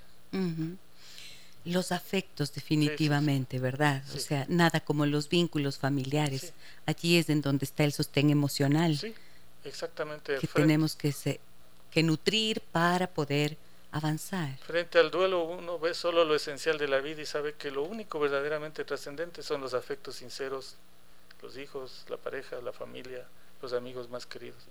Los afectos definitivamente, ¿verdad? O sea, nada como los vínculos familiares. Allí es en donde está el sostén emocional. Sí, exactamente. Que tenemos que, se, que nutrir para poder avanzar. Frente al duelo uno ve solo lo esencial de la vida y sabe que lo único verdaderamente trascendente son los afectos sinceros, los hijos, la pareja, la familia, los amigos más queridos.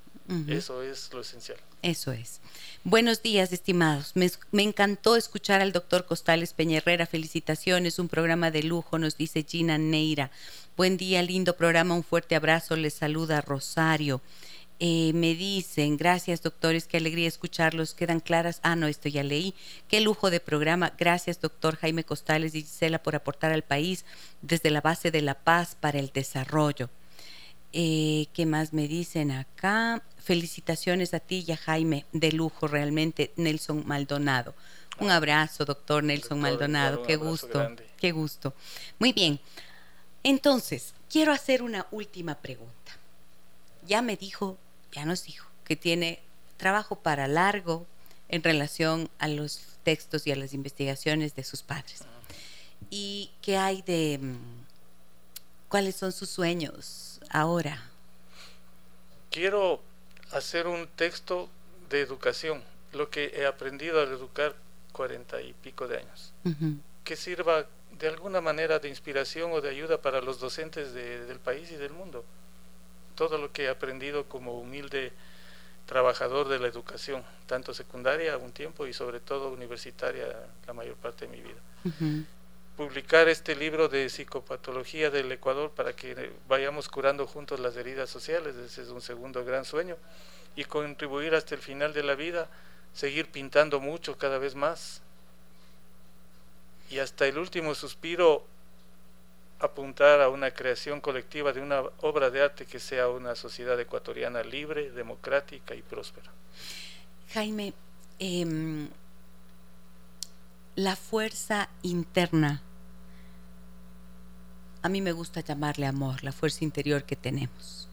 Eso es lo esencial. Eso es. Buenos días, estimados. Me, me, encantó escuchar al doctor Costales Peñerrera. Felicitaciones, un programa de lujo, nos dice Gina Neira. Buen día, lindo programa, un fuerte abrazo. Les saluda Rosario. Eh, me dicen, gracias doctores, qué alegría escucharlos, quedan claras. Ah, no, esto ya leí. Qué lujo de programa. Gracias doctor Jaime Costales y Gisela por aportar al país desde la base de la paz para el desarrollo. Eh, ¿Qué más me dicen acá? Felicitaciones a ti y a Jaime, de lujo realmente, Nelson Maldonado. Un abrazo, doctor Nelson Maldonado, qué gusto, qué gusto. Muy bien, entonces, quiero hacer una última pregunta. Ya me dijo, ya nos dijo, que tiene trabajo para largo, en relación a los textos y a las investigaciones de sus padres. ¿Y qué hay de... mm, cuáles son sus sueños ahora? Quiero hacer un texto de educación, lo que he aprendido al educar cuarenta y pico de años, que sirva de alguna manera de inspiración o de ayuda para los docentes de- del país y del mundo. Todo lo que he aprendido como humilde trabajador de la educación, tanto secundaria un tiempo y sobre todo universitaria la mayor parte de mi vida. Publicar este libro de psicopatología del Ecuador para que vayamos curando juntos las heridas sociales, ese es un segundo gran sueño, y contribuir hasta el final de la vida, seguir pintando mucho cada vez más, y hasta el último suspiro apuntar a una creación colectiva de una obra de arte que sea una sociedad ecuatoriana libre, democrática y próspera. Jaime, em, la fuerza interna, a mí me gusta llamarle amor, la fuerza interior que tenemos.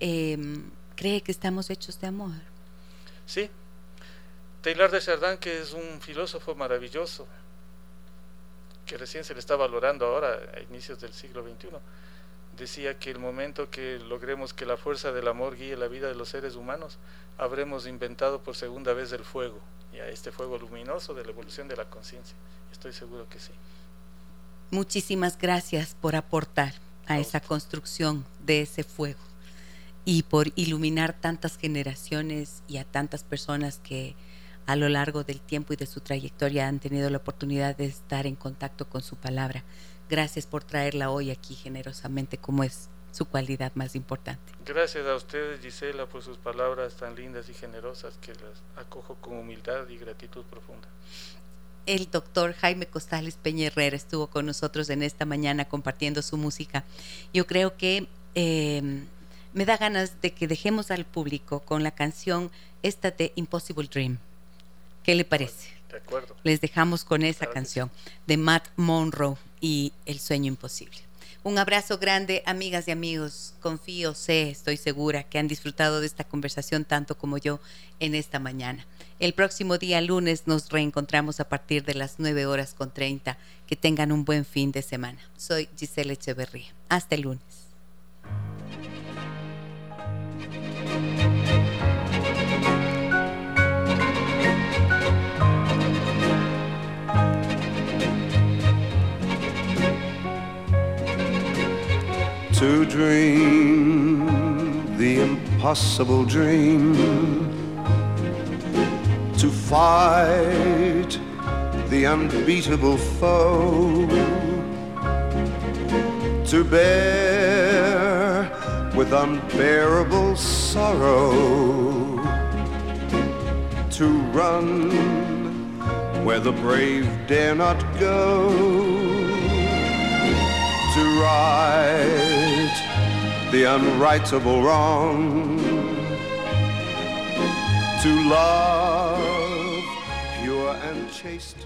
Em, ¿Cree que estamos hechos de amor? Sí, Taylor de Chardin, que es un filósofo maravilloso, que recién se le está valorando ahora, a inicios del siglo XXI, decía que el momento que logremos que la fuerza del amor guíe la vida de los seres humanos, habremos inventado por segunda vez el fuego, y a este fuego luminoso de la evolución de la conciencia. Estoy seguro que sí. Muchísimas gracias por aportar a esa construcción de ese fuego y por iluminar tantas generaciones y a tantas personas que a lo largo del tiempo y de su trayectoria han tenido la oportunidad de estar en contacto con su palabra. Gracias por traerla hoy aquí generosamente como es su cualidad más importante. Gracias a ustedes, Gisela, por sus palabras tan lindas y generosas que las acojo con humildad y gratitud profunda. El doctor Jaime Costales Peña Herrera estuvo con nosotros en esta mañana compartiendo su música. Yo creo que eh, me da ganas de que dejemos al público con la canción esta de Impossible Dream. ¿Qué le parece? Les dejamos con esa Claro canción de Matt Monroe y El sueño imposible. Un abrazo grande, amigas y amigos. Confío, sé, estoy segura que han disfrutado de esta conversación tanto como yo en esta mañana. El próximo día lunes nos reencontramos a partir de las 9 horas con 30. Que tengan un buen fin de semana. Soy Giselle Echeverría. Hasta el lunes. To dream the impossible dream, to fight the unbeatable foe, to bear with unbearable sorrow, to run where the brave dare not go to right the unrightable wrong, to love pure and chaste.